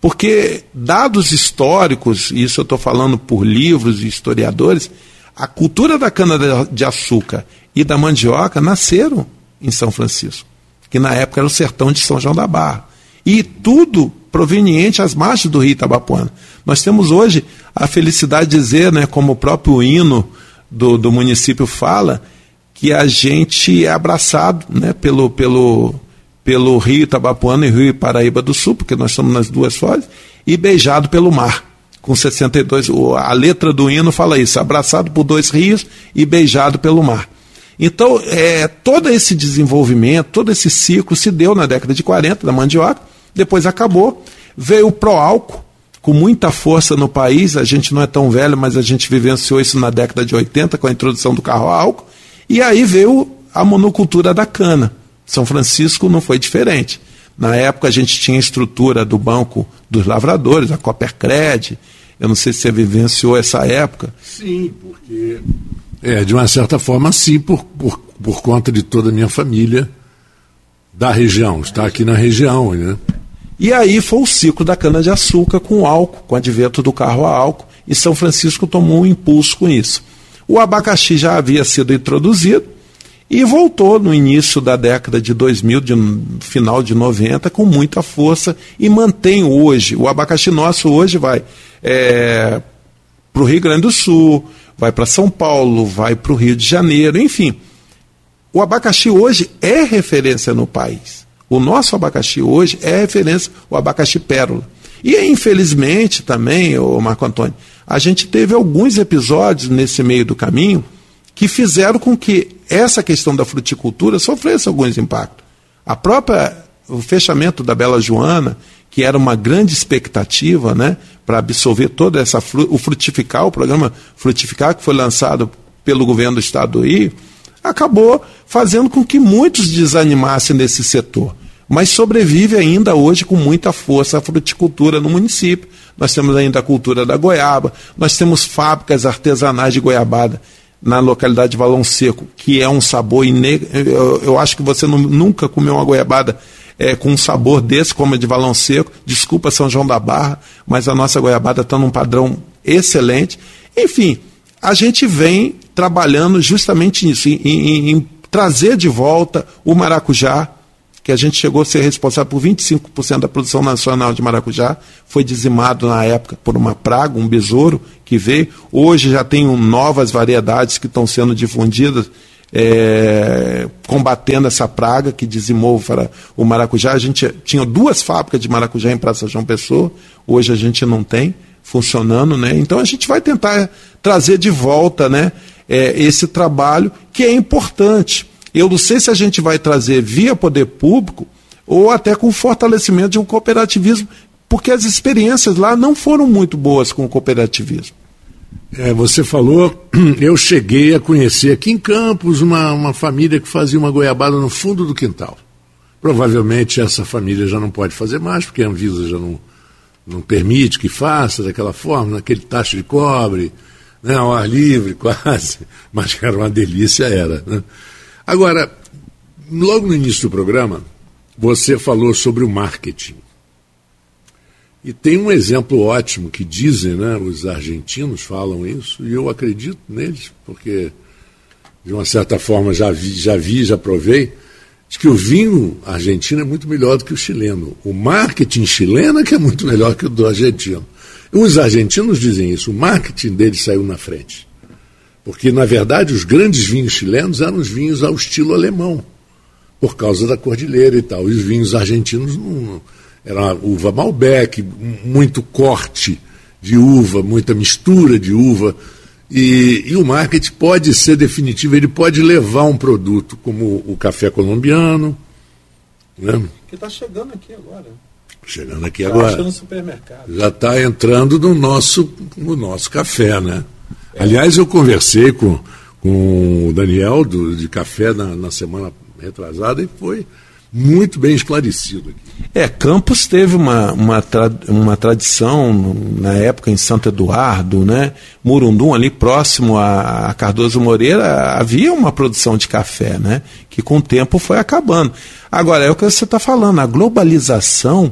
[SPEAKER 2] Porque dados históricos, e isso eu estou falando por livros e historiadores, a cultura da cana-de-açúcar e da mandioca nasceram em São Francisco, que na época era o sertão de São João da Barra. E tudo proveniente às margens do rio Itabapuana. Nós temos hoje a felicidade de dizer, né, como o próprio hino do, do município fala, que a gente é abraçado né, pelo, pelo, pelo rio Itabapuana e rio Paraíba do Sul, porque nós estamos nas duas foz, e beijado pelo mar. Com 62, a letra do hino fala isso, abraçado por dois rios e beijado pelo mar. Então, é, todo esse desenvolvimento, todo esse ciclo se deu na década de 40 da mandioca, depois acabou, veio o pró-álcool, com muita força no país, a gente não é tão velho, mas a gente vivenciou isso na década de 80, com a introdução do carro a álcool, e aí veio a monocultura da cana. São Francisco não foi diferente. Na época a gente tinha a estrutura do Banco dos Lavradores, a Coopercred. Eu não sei se você vivenciou essa época.
[SPEAKER 1] Sim, porque. É, de uma certa forma, sim, por, por, por conta de toda a minha família da região, está aqui na região, né?
[SPEAKER 2] E aí foi o ciclo da cana-de-açúcar com álcool, com o advento do carro a álcool, e São Francisco tomou um impulso com isso. O abacaxi já havia sido introduzido, e voltou no início da década de 2000, de, final de 90, com muita força e mantém hoje. O abacaxi nosso hoje vai é, para o Rio Grande do Sul, vai para São Paulo, vai para o Rio de Janeiro, enfim. O abacaxi hoje é referência no país. O nosso abacaxi hoje é referência, o abacaxi pérola. E infelizmente também, o Marco Antônio, a gente teve alguns episódios nesse meio do caminho que fizeram com que essa questão da fruticultura sofresse alguns impactos. A própria o fechamento da Bela Joana, que era uma grande expectativa, né, para absorver toda essa o frutificar, o programa frutificar que foi lançado pelo governo do estado do Rio, acabou fazendo com que muitos desanimassem nesse setor. Mas sobrevive ainda hoje com muita força a fruticultura no município. Nós temos ainda a cultura da goiaba, nós temos fábricas artesanais de goiabada na localidade de Valão Seco, que é um sabor eu, eu acho que você não, nunca comeu uma goiabada é, com um sabor desse, como a de Valão Seco. Desculpa São João da Barra, mas a nossa goiabada está num padrão excelente. Enfim, a gente vem trabalhando justamente nisso, em, em, em trazer de volta o maracujá, que a gente chegou a ser responsável por 25% da produção nacional de maracujá, foi dizimado na época por uma praga, um besouro que veio. Hoje já tem novas variedades que estão sendo difundidas, é, combatendo essa praga que dizimou o maracujá. A gente tinha duas fábricas de maracujá em Praça João Pessoa, hoje a gente não tem funcionando, né? Então a gente vai tentar trazer de volta, né, é, esse trabalho que é importante eu não sei se a gente vai trazer via poder público ou até com o fortalecimento de um cooperativismo, porque as experiências lá não foram muito boas com o cooperativismo.
[SPEAKER 1] É, você falou, eu cheguei a conhecer aqui em Campos uma, uma família que fazia uma goiabada no fundo do quintal. Provavelmente essa família já não pode fazer mais, porque a Anvisa já não, não permite que faça daquela forma, naquele tacho de cobre, né, ao ar livre quase, mas era uma delícia, era. Né? Agora, logo no início do programa, você falou sobre o marketing. E tem um exemplo ótimo que dizem, né, os argentinos falam isso, e eu acredito neles, porque de uma certa forma já vi, já vi, já provei, de que o vinho argentino é muito melhor do que o chileno. O marketing chileno é que é muito melhor que o do argentino. Os argentinos dizem isso, o marketing deles saiu na frente. Porque, na verdade, os grandes vinhos chilenos eram os vinhos ao estilo alemão, por causa da cordilheira e tal. E os vinhos argentinos não, era uva Malbec, muito corte de uva, muita mistura de uva. E, e, o marketing pode ser definitivo, ele pode levar um produto como o café colombiano.
[SPEAKER 2] Né? Que está chegando aqui agora.
[SPEAKER 1] Chegando aqui tá agora.
[SPEAKER 2] No supermercado.
[SPEAKER 1] Já está entrando no nosso, no nosso café, né? Aliás, eu conversei com, com o Daniel do, de café na, na semana retrasada e foi muito bem esclarecido.
[SPEAKER 2] É, Campos teve uma, uma, tra, uma tradição na época em Santo Eduardo, né? Murundum, ali próximo a, a, Cardoso Moreira, havia uma produção de café, né? Que com o tempo foi acabando. Agora, é o que você está falando, a globalização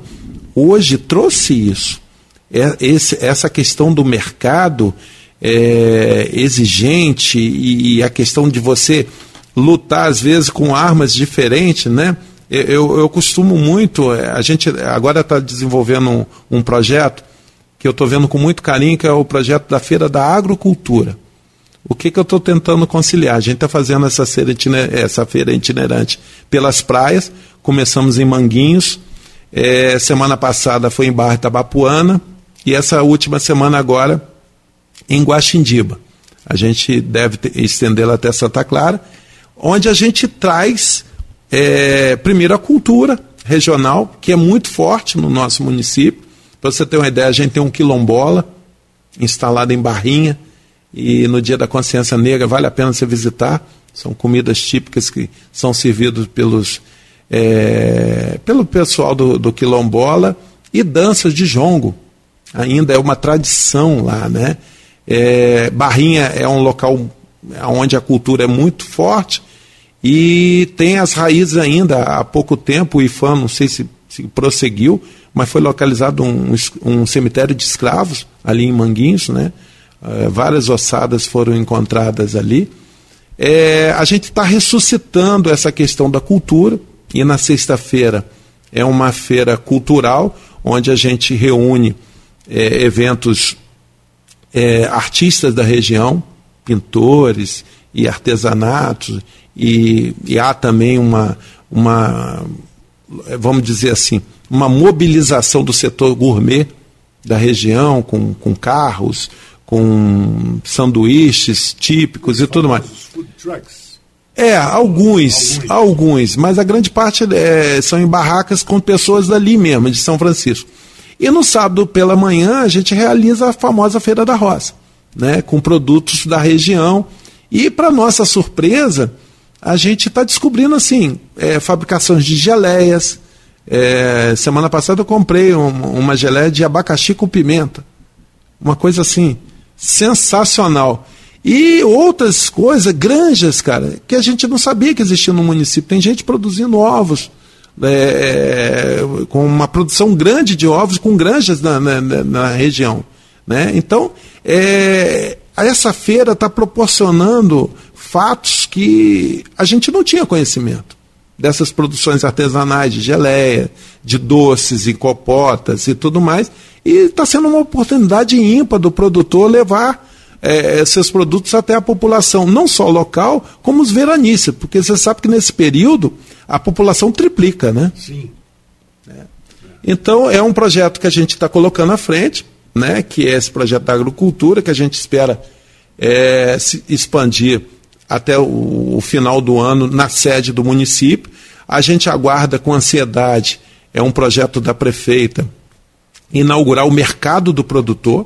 [SPEAKER 2] hoje trouxe isso. É, esse, essa questão do mercado é, exigente e, e, a questão de você lutar, às vezes, com armas diferentes, né? Eu, eu costumo muito, é, a gente agora está desenvolvendo um, um projeto que eu estou vendo com muito carinho, que é o projeto da Feira da Agrocultura. O que, que eu estou tentando conciliar? A gente está fazendo essa feira, essa feira itinerante pelas praias, começamos em Manguinhos, é, semana passada foi em Barra Itabapuana, e essa última semana agora em Guaxindiba. A gente deve estendê-la até Santa Clara, onde a gente traz, é, primeiro, a cultura regional, que é muito forte no nosso município, para você ter uma ideia, a gente tem um quilombola instalado em Barrinha e no Dia da Consciência Negra vale a pena você visitar. São comidas típicas que são servidas pelos, é, pelo pessoal do, do quilombola e danças de jongo. Ainda é uma tradição lá, né? É, Barrinha é um local onde a cultura é muito forte e tem as raízes ainda. Há pouco tempo o IFAM, não sei se, se prosseguiu, mas foi localizado um, um cemitério de escravos ali em Manguinhos, né? É, várias ossadas foram encontradas ali. É, a gente está ressuscitando essa questão da cultura e na sexta-feira é uma feira cultural onde a gente reúne é, eventos é, artistas da região, pintores e artesanatos e, e há também uma, uma vamos dizer assim uma mobilização do setor gourmet da região, com, com carros, com sanduíches típicos e tudo mais. É, alguns, alguns, alguns, mas a grande parte é, são em barracas com pessoas dali mesmo, de São Francisco. E no sábado pela manhã a gente realiza a famosa Feira da Roça, né, com produtos da região. E, para nossa surpresa, a gente está descobrindo assim, é, fabricações de geleias, é, semana passada eu comprei um, uma geleia de abacaxi com pimenta. Uma coisa assim, sensacional. E outras coisas, granjas, cara, que a gente não sabia que existia no município. Tem gente produzindo ovos, é, com uma produção grande de ovos, com granjas na, na, na região. Né? Então, é, essa feira está proporcionando fatos que a gente não tinha conhecimento dessas produções artesanais de geleia, de doces e copotas e tudo mais. E está sendo uma oportunidade ímpar do produtor levar é, seus produtos até a população, não só local, como os veranistas, porque você sabe que nesse período a população triplica, né?
[SPEAKER 1] Sim.
[SPEAKER 2] É. Então é um projeto que a gente está colocando à frente, né? Que é esse projeto da agricultura que a gente espera é, se expandir até o, o final do ano na sede do município. A gente aguarda com ansiedade, é um projeto da prefeita, inaugurar o mercado do produtor,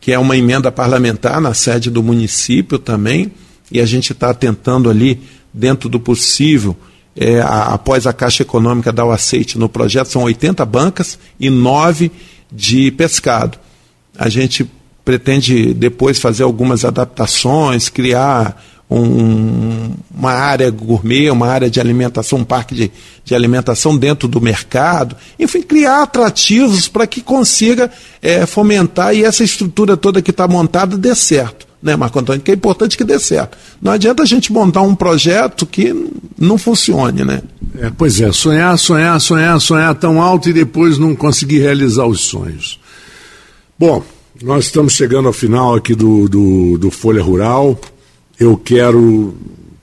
[SPEAKER 2] que é uma emenda parlamentar na sede do município também, e a gente está tentando ali, dentro do possível, é, a, após a Caixa Econômica dar o aceite no projeto, são 80 bancas e 9 de pescado. A gente pretende depois fazer algumas adaptações, criar um, uma área gourmet, uma área de alimentação, um parque de, de alimentação dentro do mercado, enfim, criar atrativos para que consiga é, fomentar e essa estrutura toda que está montada dê certo. Né, Marco Antônio? Que é importante que dê certo. Não adianta a gente montar um projeto que não funcione, né?
[SPEAKER 1] É, pois é, sonhar, sonhar, sonhar, sonhar tão alto e depois não conseguir realizar os sonhos. Bom, nós estamos chegando ao final aqui do, do, do Folha Rural. Eu quero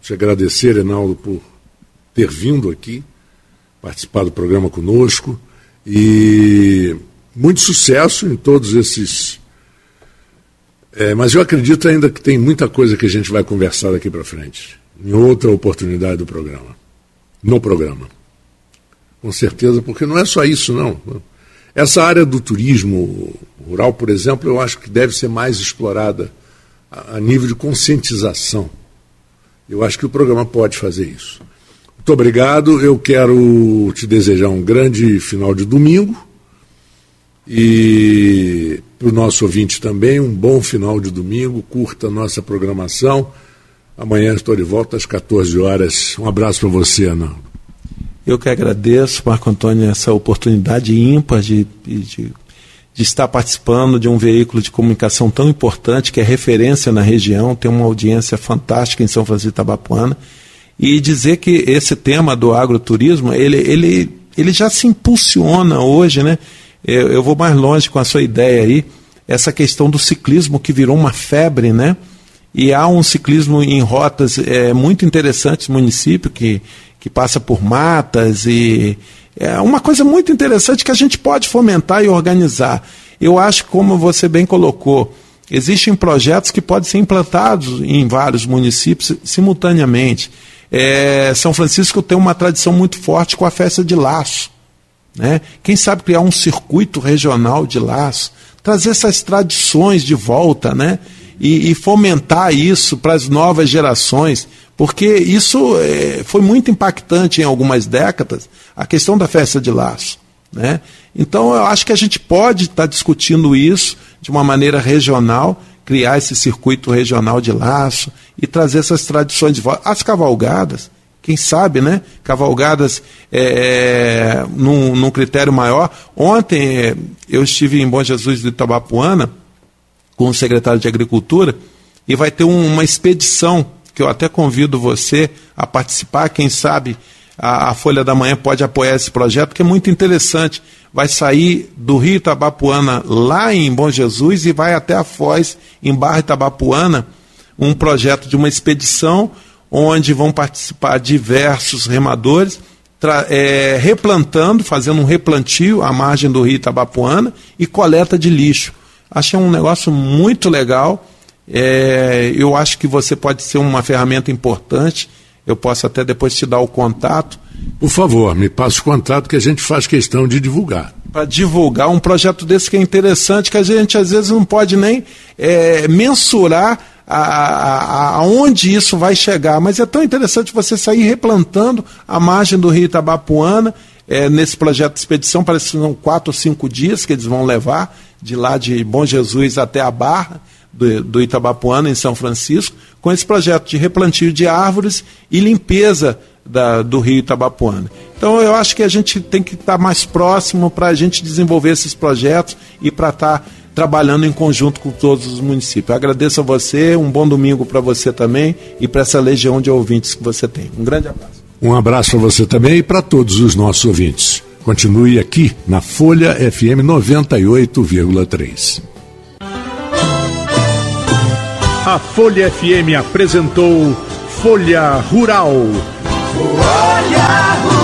[SPEAKER 1] te agradecer, Reinaldo, por ter vindo aqui, participar do programa conosco e muito sucesso em todos esses. É, mas eu acredito ainda que tem muita coisa que a gente vai conversar daqui para frente, em outra oportunidade do programa, no programa. Com certeza, porque não é só isso, não. Essa área do turismo rural, por exemplo, eu acho que deve ser mais explorada a, nível de conscientização. Eu acho que o programa pode fazer isso. Muito obrigado. Eu quero te desejar um grande final de domingo e para o nosso ouvinte também um bom final de domingo. Curta a nossa programação. Amanhã estou de volta às 14 horas. Um abraço para você, Ana.
[SPEAKER 2] Eu que agradeço, Marco Antônio, essa oportunidade ímpar de, de, de estar participando de um veículo de comunicação tão importante, que é referência na região, tem uma audiência fantástica em São Francisco Tabapuana, e dizer que esse tema do agroturismo, ele, ele, ele já se impulsiona hoje, né? Eu, eu vou mais longe com a sua ideia aí, essa questão do ciclismo que virou uma febre, né? E há um ciclismo em rotas é, muito interessantes no município, que, que passa por matas e é uma coisa muito interessante que a gente pode fomentar e organizar. Eu acho como você bem colocou, existem projetos que podem ser implantados em vários municípios simultaneamente. É, São Francisco tem uma tradição muito forte com a festa de laço. Né? Quem sabe criar um circuito regional de laço, trazer essas tradições de volta, né? E, e fomentar isso para as novas gerações, porque isso é, foi muito impactante em algumas décadas, a questão da festa de laço. Né? Então eu acho que a gente pode estar tá discutindo isso de uma maneira regional, criar esse circuito regional de laço e trazer essas tradições de volta. As cavalgadas, quem sabe, né? Cavalgadas é, num, num critério maior. Ontem é, eu estive em Bom Jesus de Itabapuana com o secretário de Agricultura e vai ter um, uma expedição que eu até convido você a participar, quem sabe a, Folha da Manhã pode apoiar esse projeto, que é muito interessante. Vai sair do Rio Itabapuana, lá em Bom Jesus, e vai até a Foz, em Barra Itabapuana, um projeto de uma expedição onde vão participar diversos remadores, é, replantando, fazendo um replantio à margem do rio Itabapuana e coleta de lixo. Achei um negócio muito legal. É, eu acho que você pode ser uma ferramenta importante. Eu posso até depois te dar o contato.
[SPEAKER 1] Por favor, me passe o contato que a gente faz questão de divulgar.
[SPEAKER 2] Para divulgar um projeto desse que é interessante, que a gente às vezes não pode nem é, mensurar aonde isso vai chegar. Mas é tão interessante você sair replantando a margem do rio Itabapuana, é, nesse projeto de expedição, parece que são quatro ou cinco dias que eles vão levar, de lá de Bom Jesus até a Barra do, do Itabapuana, em São Francisco, com esse projeto de replantio de árvores e limpeza da, do rio Itabapuana. Então eu acho que a gente tem que estar mais próximo para a gente desenvolver esses projetos e para estar tá trabalhando em conjunto com todos os municípios. Eu agradeço a você, um bom domingo para você também e para essa legião de ouvintes que você tem. Um grande abraço.
[SPEAKER 1] Um abraço para você também e para todos os nossos ouvintes. Continue aqui na Folha FM 98,3.
[SPEAKER 4] A Folha FM apresentou Folha Rural. Folha Rural.